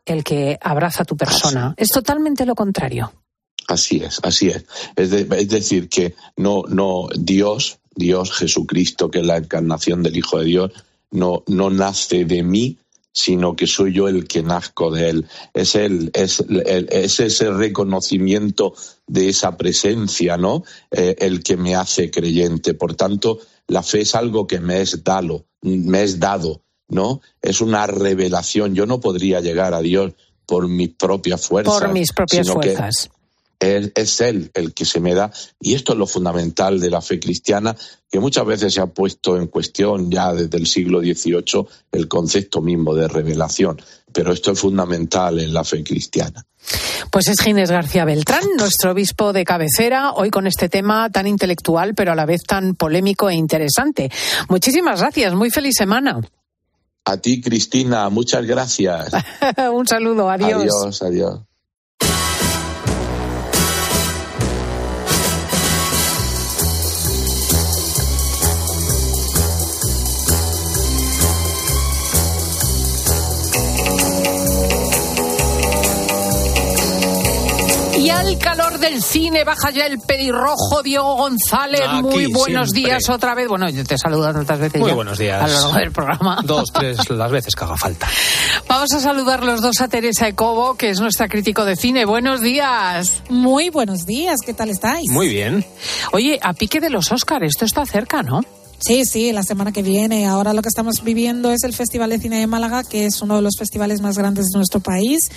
el que abraza a tu persona. Es totalmente lo contrario. Así es, así es. Es, es, decir, que no, no, Dios, Dios Jesucristo, que es la encarnación del Hijo de Dios, no, no nace de mí, sino que soy yo el que nazco de él. Es, él, es, es ese reconocimiento de esa presencia, ¿no? Eh, el que me hace creyente. Por tanto, la fe es algo que me es dado, me es dado, ¿no? Es una revelación. Yo no podría llegar a Dios por mis propias fuerzas. Por mis propias fuerzas. Es, es, Él el que se me da. Y esto es lo fundamental de la fe cristiana, que muchas veces se ha puesto en cuestión ya desde el siglo XVIII el concepto mismo de revelación. Pero esto es fundamental en la fe cristiana. Pues es Ginés García Beltrán, nuestro obispo de cabecera, hoy con este tema tan intelectual, pero a la vez tan polémico e interesante. Muchísimas gracias, muy feliz semana. A ti, Cristina, muchas gracias. Un saludo, adiós. Adiós, adiós. Al calor del cine baja ya el pelirrojo Diego González. Aquí Muy buenos siempre. días otra vez. Bueno, yo te saludo tantas veces Muy ya buenos días. a lo largo del programa. Dos, tres, las veces que haga falta. Vamos a saludar los dos a Teresa Ecobo, que es nuestra crítico de cine. Buenos días. Muy buenos días, ¿qué tal estáis? Muy bien. Oye, a pique de los Oscars, esto está cerca, ¿no? Sí, sí, la semana que viene. Ahora lo que estamos viviendo es el Festival de Cine de Málaga, que es uno de los festivales más grandes de nuestro país.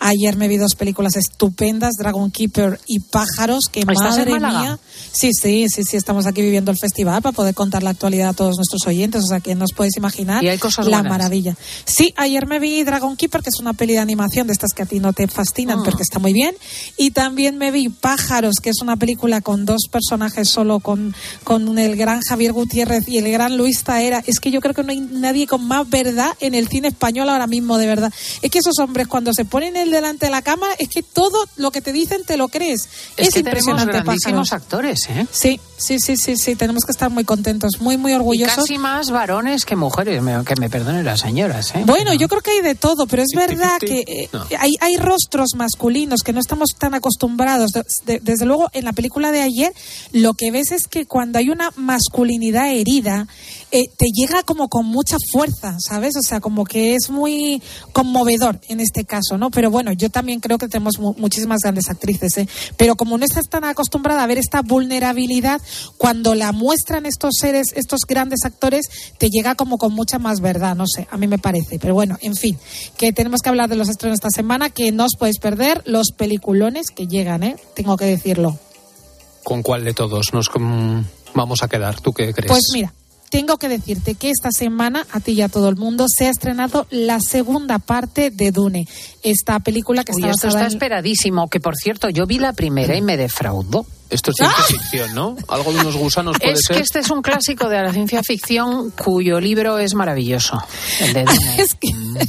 Ayer me vi dos películas estupendas, Dragon Keeper y Pájaros, que ¿Estás en madre Málaga? mía. Sí, sí, sí, sí, estamos aquí viviendo el festival para poder contar la actualidad a todos nuestros oyentes, o sea que no os podéis imaginar Y hay cosas la buenas. maravilla. Sí, ayer me vi Dragon Keeper, que es una peli de animación de estas que a ti no te fascinan, Ah. pero que está muy bien. Y también me vi Pájaros, que es una película con dos personajes solo, con, con el gran Javier Gutiérrez y el gran Luis Taera. Es que yo creo que no hay nadie con más verdad en el cine español ahora mismo, de verdad. Es que esos hombres cuando se ponen el delante de la cámara, es que todo lo que te dicen te lo crees. Es, Es, que tenemos impresionante, grandísimos Pájaros. actores, ¿eh? Sí, sí, sí, sí, sí, tenemos que estar muy contentos, muy, muy Y orgullosos. casi más varones que mujeres, me- que me perdonen las señoras, ¿eh? Bueno, yo creo que hay de todo, pero es verdad que eh, No. hay, hay rostros masculinos que no estamos tan acostumbrados. De- de- desde luego, en la película de ayer, lo que ves es que cuando hay una masculinidad herida, eh, te llega como con mucha fuerza, ¿sabes? O sea, como que es muy conmovedor en este caso, ¿no? Pero bueno, yo también creo que tenemos mu- muchísimas grandes actrices, ¿eh? Pero como no estás tan acostumbrada a ver esta vulnerabilidad, cuando la muestran estos seres, estos grandes actores, te llega como con mucha más verdad, no sé, a mí me parece. Pero bueno, en fin, que tenemos que hablar de los estrenos esta semana, que no os podéis perder los peliculones que llegan, ¿eh? Tengo que decirlo. ¿Con cuál de todos nos mm, vamos a quedar? ¿Tú qué crees? Pues mira, tengo que decirte que esta semana, a ti y a todo el mundo, se ha estrenado la segunda parte de Dune. Esta película que Uy, está esto está en- esperadísimo, que por cierto, yo vi la primera y me defraudó. Esto es ciencia ficción, ¿no? Algo de unos gusanos puede Es ser. que este es un clásico de la ciencia ficción cuyo libro es maravilloso, el de Dune.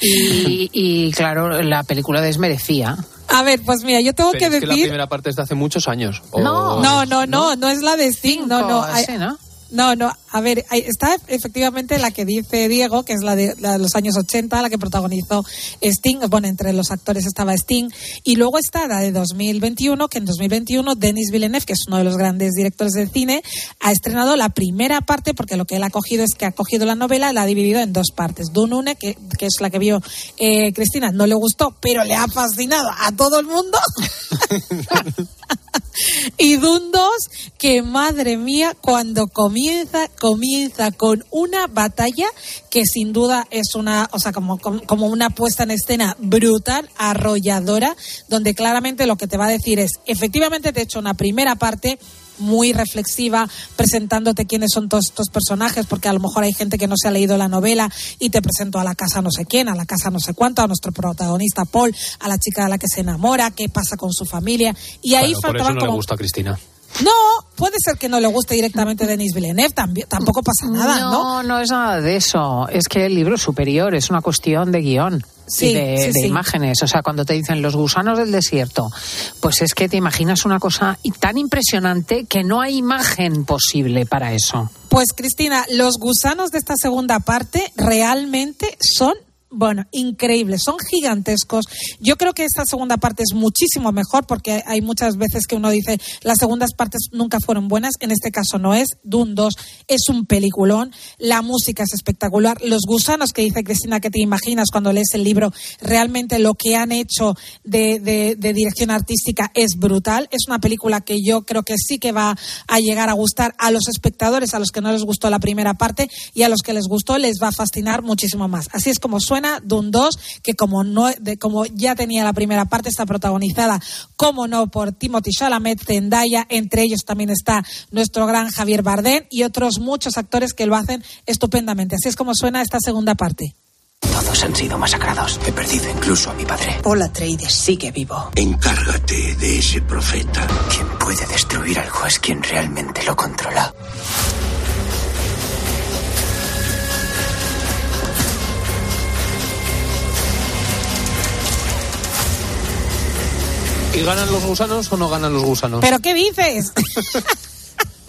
y, y, claro, la película desmerecía. A ver, pues mira, yo tengo Pero que es que la decir... primera parte es de hace muchos años. O- No, no, no, no, no es la de Sting, no, no. así, ¿no? No, no, a ver, está efectivamente la que dice Diego, que es la de, la de los años 80, la que protagonizó Sting, bueno, entre los actores estaba Sting, y luego está la de 2021, que en 2021 Denis Villeneuve, que es uno de los grandes directores de cine, ha estrenado la primera parte, porque lo que él ha cogido es que ha cogido la novela y la ha dividido en dos partes. Dune Une, que, que es la que vio eh, Cristina, no le gustó, pero le ha fascinado a todo el mundo. y Dune 2, que madre mía, cuando comienza, comienza con una batalla que sin duda es una, o sea, como, como como una puesta en escena brutal, arrolladora, donde claramente lo que te va a decir es, efectivamente te he hecho una primera parte muy reflexiva, presentándote quiénes son todos estos personajes, porque a lo mejor hay gente que no se ha leído la novela y te presento a la casa no sé quién, a la casa no sé cuánto, a nuestro protagonista Paul, a la chica de la que se enamora, qué pasa con su familia. Y ahí Bueno, por eso faltaban no le gusta a Cristina. No, puede ser que no le guste directamente Denis Villeneuve, también, tampoco pasa nada, ¿no? No, no es nada de eso. Es que el libro es superior, es una cuestión de guion. Sí, y de, sí, de sí. imágenes. O sea, cuando te dicen los gusanos del desierto, pues es que te imaginas una cosa tan impresionante que no hay imagen posible para eso. Pues Cristina, los gusanos de esta segunda parte realmente son bueno, increíbles, son gigantescos. Yo creo que esta segunda parte es muchísimo mejor porque hay muchas veces que uno dice las segundas partes nunca fueron buenas, en este caso no es. Dune 2 es un peliculón, la música es espectacular, los gusanos que dice Cristina que te imaginas cuando lees el libro, realmente lo que han hecho de, de- de dirección artística es brutal. Es una película que yo creo que sí que va a llegar a gustar a los espectadores, a los que no les gustó la primera parte y a los que les gustó les va a fascinar muchísimo más. Así es como suena suena, Dune 2, que como no, de, como ya tenía la primera parte, está protagonizada, como no, por Timothy Chalamet, Zendaya, entre ellos también está nuestro gran Javier Bardem y otros muchos actores que lo hacen estupendamente. Así es como suena esta segunda parte. Todos han sido masacrados. He perdido incluso a mi padre. Paul Atreides sigue vivo. Encárgate de ese profeta. Quien puede destruir algo es quien realmente lo controla. ¿Y ganan los gusanos o no ganan los gusanos? ¿Pero qué dices?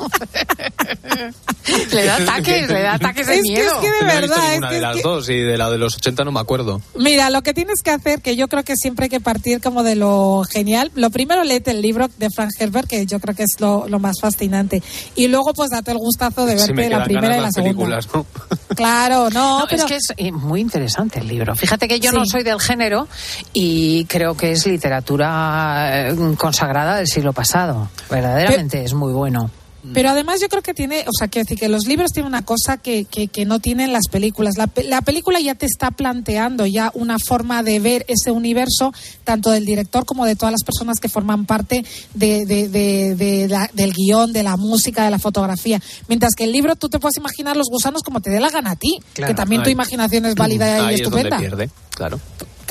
le da ataques, le da ataques de es miedo. Que, es que de no he visto verdad. ninguna es de que- las es que- dos y de la de los 80 no me acuerdo. Mira, lo que tienes que hacer, que yo creo que siempre hay que partir como de lo genial. Lo primero, léete el libro de Frank Herbert, que yo creo que es lo, lo más fascinante. Y luego, pues date el gustazo de verte la primera y la las segunda. películas, ¿no? Claro, no, No, pero es que es eh, muy interesante el libro. Fíjate que yo Sí. no soy del género y creo que es literatura eh, consagrada del siglo pasado. Verdaderamente es muy bueno. Pero además yo creo que tiene, o sea, quiero decir que los libros tienen una cosa que, que, que no tienen las películas. La, la película ya te está planteando ya una forma de ver ese universo, tanto del director como de todas las personas que forman parte de, de- de- de la- del guion, de la música, de la fotografía. Mientras que el libro tú te puedes imaginar los gusanos como te dé la gana a ti, Claro, que también tu imaginación es válida y Ahí es estupenda. donde pierde, claro.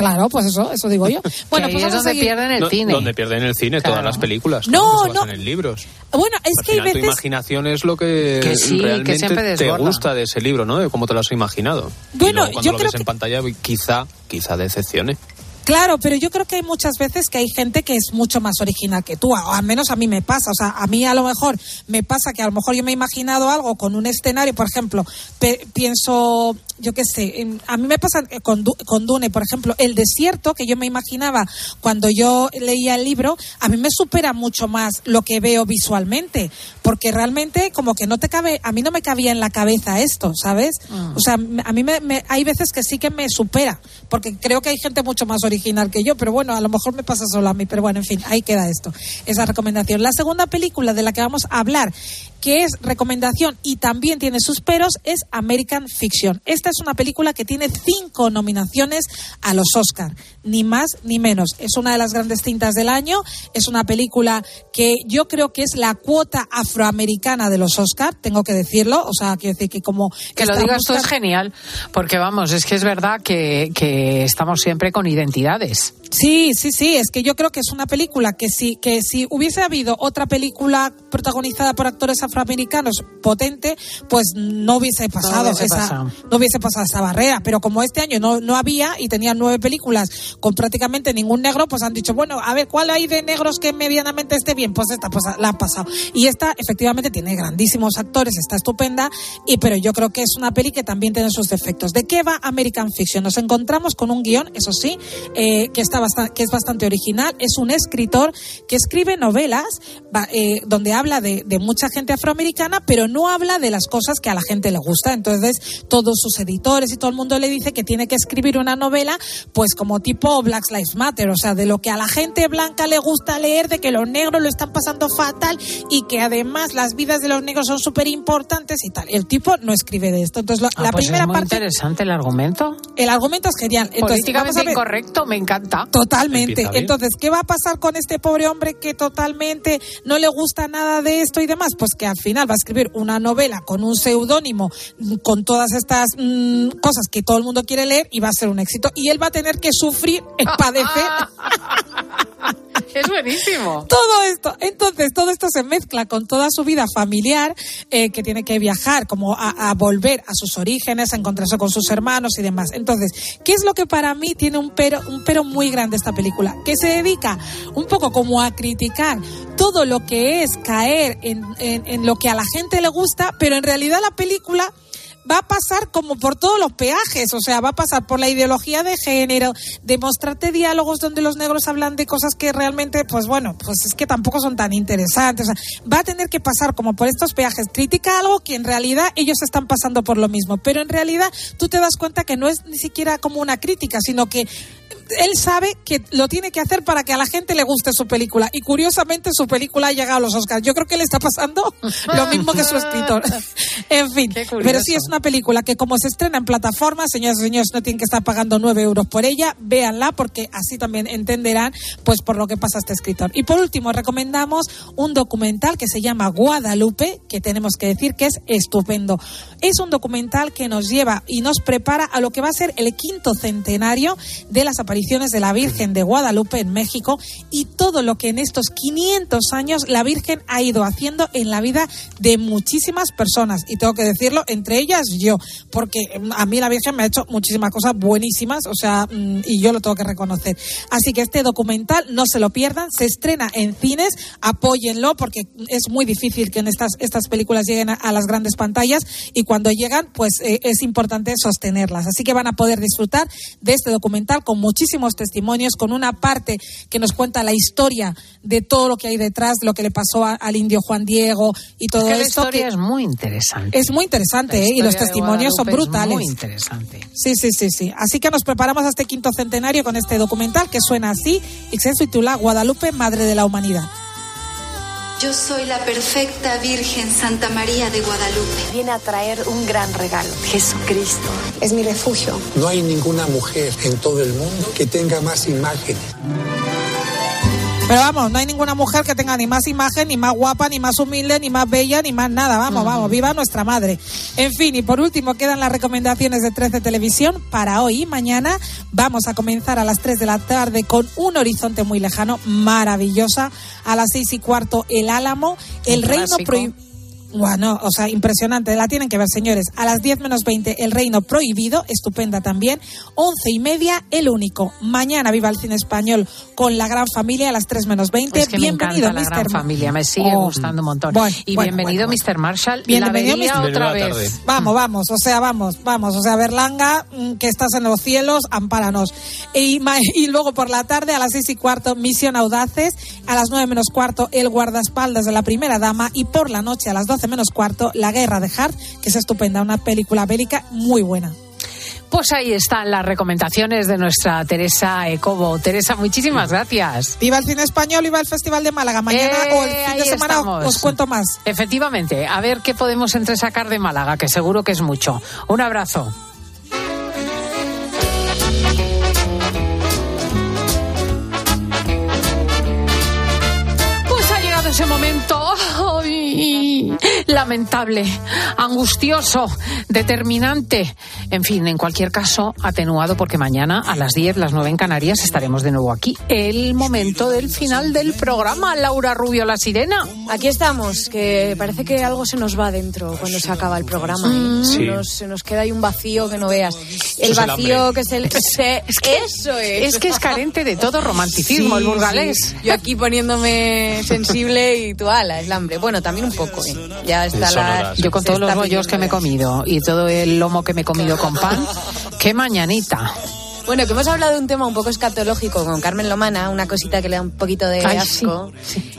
Claro, pues eso, eso digo yo. Bueno, pues es vamos a donde seguir. pierden el No, cine. Donde pierden el cine todas las películas. No, basan no. en libros. Bueno, es Al que hay final tu veces imaginación es lo que, Que sí, que realmente siempre te gusta de ese libro, ¿no? De cómo te lo has imaginado. Bueno, y luego cuando yo lo creo ves que- en pantalla, quizá, quizá decepcione. Claro, pero yo creo que hay muchas veces que hay gente que es mucho más original que tú, o al menos a mí me pasa, o sea, a mí a lo mejor me pasa que a lo mejor yo me he imaginado algo con un escenario, por ejemplo, pe- pienso, yo qué sé, a mí me pasa eh, con, Du- con Dune, por ejemplo, el desierto que yo me imaginaba cuando yo leía el libro, a mí me supera mucho más lo que veo visualmente, porque realmente como que no te cabe, a mí no me cabía en la cabeza esto, ¿sabes? Ah. O sea, a mí me, me- hay veces que sí que me supera, porque creo que hay gente mucho más original que yo, pero bueno, a lo mejor me pasa solo a mí, pero bueno, en fin, ahí queda esto, esa recomendación. La segunda película de la que vamos a hablar, que es recomendación y también tiene sus peros, es American Fiction. Esta es una película que tiene cinco nominaciones a los Oscar, ni más ni menos. Es una de las grandes cintas del año, es una película que yo creo que es la cuota afroamericana de los Oscar, tengo que decirlo, o sea, quiero decir que como... Que lo digas tú es genial, porque vamos, es que es verdad que, que estamos siempre con identidades. Sí, sí, sí, es que yo creo que es una película que si, que si hubiese habido otra película protagonizada por actores afroamericanos potente, pues no hubiese pasado, hubiese esa, pasado. no hubiese pasado esa barrera. Pero como este año no, no había y tenían nueve películas con prácticamente ningún negro, pues han dicho, bueno, a ver, ¿cuál hay de negros que medianamente esté bien? Pues esta, pues la han pasado. Y esta efectivamente tiene grandísimos actores, está estupenda, y pero yo creo que es una peli que también tiene sus defectos. ¿De qué va American Fiction? Nos encontramos con un guion, eso sí, eh, que está bastante, que es bastante original. Es un escritor que escribe novelas eh, donde habla de, de mucha gente afroamericana, pero no habla de las cosas que a la gente le gusta. Entonces, todos sus editores y todo el mundo le dice que tiene que escribir una novela, pues como tipo Black Lives Matter, o sea, de lo que a la gente blanca le gusta leer, de que los negros lo están pasando fatal y que además las vidas de los negros son súper importantes y tal. El tipo no escribe de esto. Entonces, lo- Ah, la pues primera es muy parte, interesante el argumento. el argumento es genial. Entonces, vamos a Políticamente ver- incorrecto, me encanta. Totalmente. Entonces, ¿qué va a pasar con este pobre hombre que totalmente no le gusta nada de esto y demás? Pues que al final va a escribir una novela con un seudónimo, mm, con todas estas mm, cosas que todo el mundo quiere leer y va a ser un éxito. Y él va a tener que sufrir, eh, padecer. Es buenísimo. Todo esto, entonces todo esto se mezcla con toda su vida familiar, eh, que tiene que viajar como a, volver a sus orígenes, a encontrarse con sus hermanos y demás. Entonces, ¿qué es lo que para mí tiene un pero, un pero muy grande esta película? Que se dedica un poco como a criticar todo lo que es caer en- en lo que a la gente le gusta, pero en realidad la película va a pasar como por todos los peajes, o sea, va a pasar por la ideología de género, de mostrarte diálogos donde los negros hablan de cosas que realmente, pues bueno, pues es que tampoco son tan interesantes, o sea, va a tener que pasar como por estos peajes, critica algo que en realidad ellos están pasando por lo mismo, pero en realidad tú te das cuenta que no es ni siquiera como una crítica, sino que él sabe que lo tiene que hacer para que a la gente le guste su película. Y curiosamente su película ha llegado a los Oscars. Yo creo que le está pasando lo mismo que su escritor. en fin, pero sí es una película que como se estrena en plataforma, señores y señores, no tienen que estar pagando nueve euros por ella. Véanla porque así también entenderán pues por lo que pasa este escritor. Y por último, recomendamos un documental que se llama Guadalupe, que tenemos que decir que es estupendo. Es un documental que nos lleva y nos prepara a lo que va a ser el quinto centenario de las apariciones de la Virgen de Guadalupe en México y todo lo que en estos 500 años la Virgen ha ido haciendo en la vida de muchísimas personas. Y tengo que decirlo, entre ellas yo, porque mm, a mí la Virgen me ha hecho muchísimas cosas buenísimas, o sea, mm, y yo lo tengo que reconocer. Así que este documental no se lo pierdan, se estrena en cines, apóyenlo porque es muy difícil que en estas, estas películas lleguen a, a las grandes pantallas y cuando llegan, pues eh, es importante sostenerlas. Así que van a poder disfrutar de este documental con muchísimos testimonios, con una parte que nos cuenta la historia de todo lo que hay detrás, de lo que le pasó a- al indio Juan Diego y todo Es que la esto. historia que- es muy interesante. es muy interesante, ¿eh? y los testimonios son Guadalupe es brutales. muy interesante. Sí, sí, sí, sí. Así que nos preparamos a este quinto centenario con este documental que suena así y se titula Guadalupe, Madre de la Humanidad. Yo soy la perfecta Virgen Santa María de Guadalupe. Viene a traer un gran regalo, Jesucristo. Es mi refugio. No hay ninguna mujer en todo el mundo que tenga más imágenes. Pero vamos, no hay ninguna mujer que tenga ni más imagen, ni más guapa, ni más humilde, ni más bella, ni más nada. Vamos, vamos, viva nuestra madre. En fin, y por último quedan las recomendaciones de 13 Televisión para hoy y mañana. Vamos a comenzar a las 3 de la tarde con un horizonte muy lejano, maravillosa. A las 6 y cuarto, El Álamo, El Un Reino. Prohibido. Bueno, o sea, impresionante, la tienen que ver, señores. A las 10 menos 20, El Reino Prohibido, estupenda también. 11 y media, El Único. Mañana viva el cine español con la gran familia a las 3 menos 20. Es que bienvenido, me encanta la Mr. gran familia, me sigue Oh. gustando un montón. Bueno, y bueno, bienvenido, bueno, Mr. Marshall. Bienvenido, la Mr. otra vez. Vamos, vamos, o sea, vamos, vamos, o sea, Berlanga, mm, que estás en los cielos, ampáranos. Y, y luego por la tarde a las seis y cuarto, Misión Audaces, a las nueve menos cuarto, El guardaespaldas de la primera dama, y por la noche a las menos cuarto, La guerra de Hart, que es estupenda, una película bélica muy buena. Pues ahí están las recomendaciones de nuestra Teresa Ecobo. Teresa, muchísimas gracias. Viva el cine español, viva el Festival de Málaga. Mañana Eh, o el fin de semana estamos. os cuento más. Efectivamente, a ver qué podemos entresacar de Málaga, que seguro que es mucho. Un abrazo. Lamentable, angustioso, determinante. En fin, en cualquier caso, atenuado porque mañana a las 10, las 9 en Canarias, estaremos de nuevo aquí. El momento del final del programa. Laura Rubio, la sirena. Aquí estamos, que parece que algo se nos va dentro cuando se acaba el programa. Mm. Se, Sí. nos, se nos queda ahí un vacío que no veas. El es el vacío que es el... se- eso es. Es que es carente de todo romanticismo el burgalés. sí. Yo aquí poniéndome sensible y tú, ala, el hambre. Bueno, también un poco, ¿eh? Ya está la... Yo con todos los bollos que me he comido y todo el lomo que me he comido con pan, qué mañanita. Bueno, que hemos hablado de un tema un poco escatológico con Carmen Lomana, una cosita que le da un poquito de Ay, asco.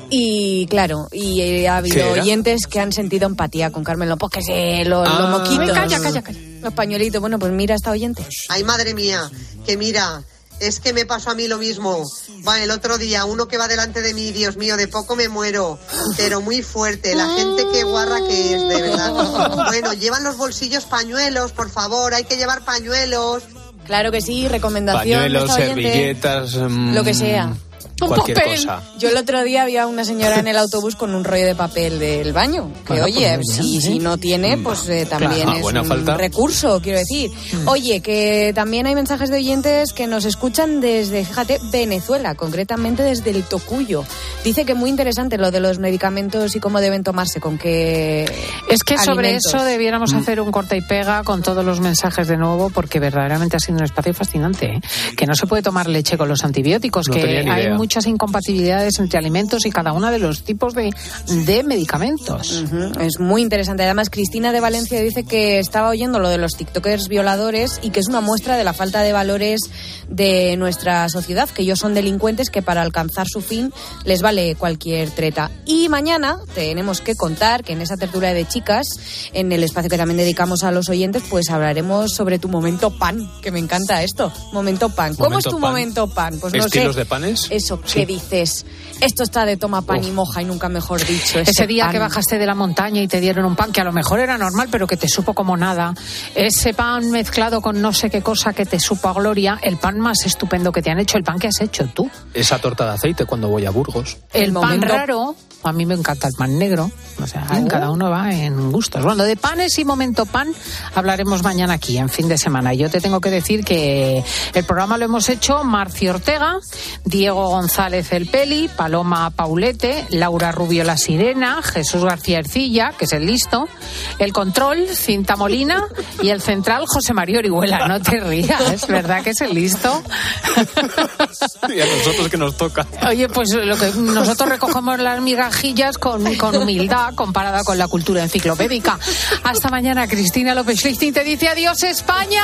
Y claro, y eh, ha habido oyentes que han sentido empatía con Carmen Lomana, porque se los, Ah. los moquitos. Ay, calla, calla, calla. Los pañuelitos. Bueno, pues mira a esta oyente. Ay, madre mía, que mira, es que me pasó a mí lo mismo. Va, el otro día, uno que va delante de mí, Dios mío, de poco me muero, pero muy fuerte. La gente qué guarra que es, de verdad. Bueno, llevan los bolsillos pañuelos, por favor, hay que llevar pañuelos. Claro que sí, recomendación. Pañuelos, servilletas. mm, Lo que sea. Cualquier cosa. Yo el otro día había una señora en el autobús con un rollo de papel del baño. Que Bueno, oye, pues si, no tiene, pues eh, también Claro, es buena un falta. recurso, quiero decir. Oye, que también hay mensajes de oyentes que nos escuchan desde, fíjate, Venezuela, concretamente desde el Tocuyo. Dice que muy interesante lo de los medicamentos y cómo deben tomarse, con qué Es que sobre eso debiéramos hacer un corta y pega con todos los mensajes de nuevo, porque verdaderamente ha sido un espacio fascinante. ¿eh? Que no se puede tomar leche con los antibióticos, No que hay idea. Muchas incompatibilidades entre alimentos y cada uno de los tipos de, de medicamentos. Es muy interesante. Además, Cristina de Valencia dice que estaba oyendo lo de los TikTokers violadores y que es una muestra de la falta de valores de nuestra sociedad, que ellos son delincuentes que para alcanzar su fin les vale cualquier treta. Y mañana tenemos que contar que en esa tertulia de chicas, en el espacio que también dedicamos a los oyentes, pues hablaremos sobre tu momento pan, que me encanta esto. Momento pan. ¿Cómo es tu momento pan? Pues no ¿Estilos de panes? Eso, ¿qué dices? Esto está de toma pan y moja y nunca mejor dicho. Ese día que bajaste de la montaña y te dieron un pan que a lo mejor era normal, pero que te supo como nada. Ese pan mezclado con no sé qué cosa que te supo a gloria. El pan más estupendo que te han hecho, el pan que has hecho tú. Esa torta de aceite cuando voy a Burgos. El, pan raro, a mí me encanta el pan negro. O sea, oh. cada uno va en gustos. Bueno, de panes y momento pan hablaremos mañana aquí, en fin de semana. Yo te tengo que decir que el programa lo hemos hecho Marcio Ortega, Diego González El Peli, Paloma Paulete, Laura Rubio La Sirena, Jesús García Ercilla, que es el listo, el control, Cinta Molina y el central, José María Orihuela. No te rías, ¿verdad que es el listo? Y a nosotros que nos toca. Oye, pues lo que nosotros recogemos las migajillas con, con humildad comparada con la cultura enciclopédica. Hasta mañana, Cristina López Lichting te dice adiós, España.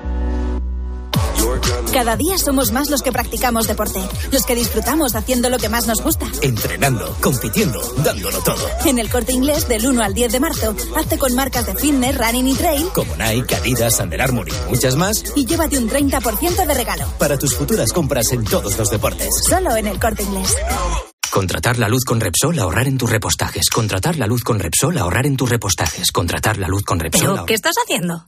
Cada día somos más los que practicamos deporte, los que disfrutamos haciendo lo que más nos gusta. Entrenando, compitiendo, dándolo todo. En el corte inglés del 1 al 10 de marzo, hazte con marcas de fitness, running y trail. Como Nike, Adidas, Under Armour y muchas más. Y llévate un 30% de regalo. Para tus futuras compras en todos los deportes. Solo en el corte inglés. Contratar la luz con Repsol, ahorrar en tus repostajes. Contratar la luz con Repsol, ahorrar en tus repostajes. Contratar la luz con Repsol. ¿Pero qué estás haciendo?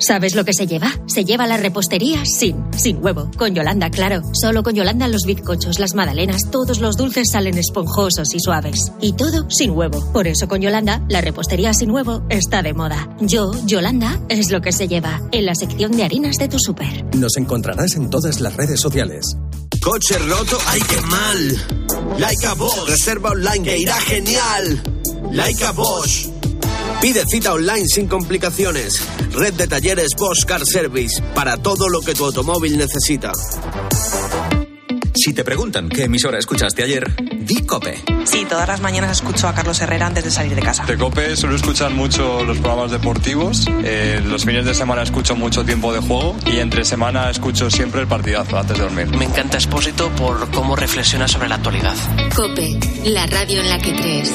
¿Sabes lo que se lleva? Se lleva la repostería sin, sin huevo. Con Yolanda, claro. Solo con Yolanda los bizcochos, las magdalenas, todos los dulces salen esponjosos y suaves. Y todo sin huevo. Por eso con Yolanda, la repostería sin huevo está de moda. Yo, Yolanda, es lo que se lleva. En la sección de harinas de tu súper. Nos encontrarás en todas las redes sociales. Coche roto, ay qué mal. Like a Bosch, reserva online que irá genial. Like a Bosch. Pide cita online sin complicaciones. Red de talleres Bosch Car Service para todo lo que tu automóvil necesita. Si te preguntan qué emisora escuchaste ayer, di Cope. Sí, todas las mañanas escucho a Carlos Herrera antes de salir de casa. De Cope suelo escuchar mucho los programas deportivos. Eh, los fines de semana escucho mucho tiempo de juego y entre semana escucho siempre el partidazo antes de dormir. Me encanta Expósito por cómo reflexiona sobre la actualidad. Cope, la radio en la que crees.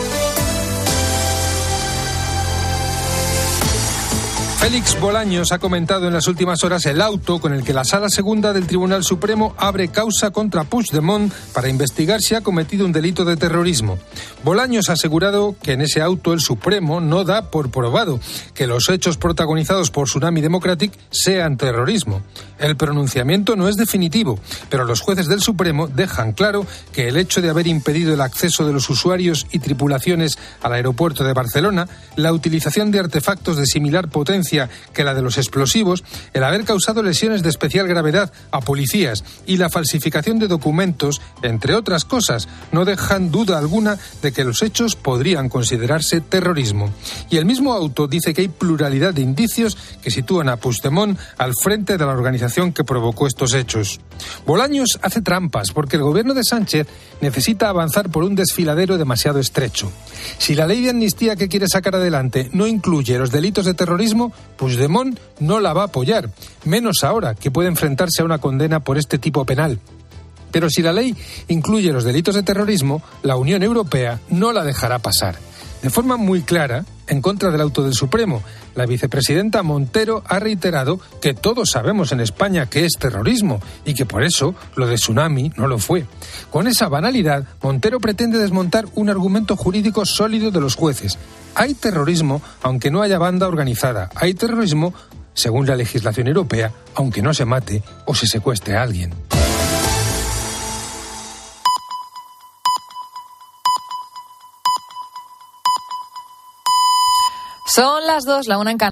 Félix Bolaños ha comentado en las últimas horas el auto con el que la Sala Segunda del Tribunal Supremo abre causa contra Puigdemont para investigar si ha cometido un delito de terrorismo. Bolaños ha asegurado que en ese auto el Supremo no da por probado que los hechos protagonizados por Tsunami Democratic sean terrorismo. El pronunciamiento no es definitivo, pero los jueces del Supremo dejan claro que el hecho de haber impedido el acceso de los usuarios y tripulaciones al aeropuerto de Barcelona, la utilización de artefactos de similar potencia que la de los explosivos, el haber causado lesiones de especial gravedad a policías y la falsificación de documentos, entre otras cosas, no dejan duda alguna de que los hechos podrían considerarse terrorismo. Y el mismo auto dice que hay pluralidad de indicios que sitúan a Puigdemont al frente de la organización que provocó estos hechos. Bolaños hace trampas porque el gobierno de Sánchez necesita avanzar por un desfiladero demasiado estrecho. Si la ley de amnistía que quiere sacar adelante no incluye los delitos de terrorismo, Puigdemont no la va a apoyar, menos ahora que puede enfrentarse a una condena por este tipo penal. Pero si la ley incluye los delitos de terrorismo, la Unión Europea no la dejará pasar. De forma muy clara, en contra del auto del Supremo, la vicepresidenta Montero ha reiterado que todos sabemos en España que es terrorismo y que por eso lo de tsunami no lo fue. Con esa banalidad, Montero pretende desmontar un argumento jurídico sólido de los jueces. Hay terrorismo aunque no haya banda organizada. Hay terrorismo según la legislación europea, aunque no se mate o se secuestre a alguien. Son las dos, la una en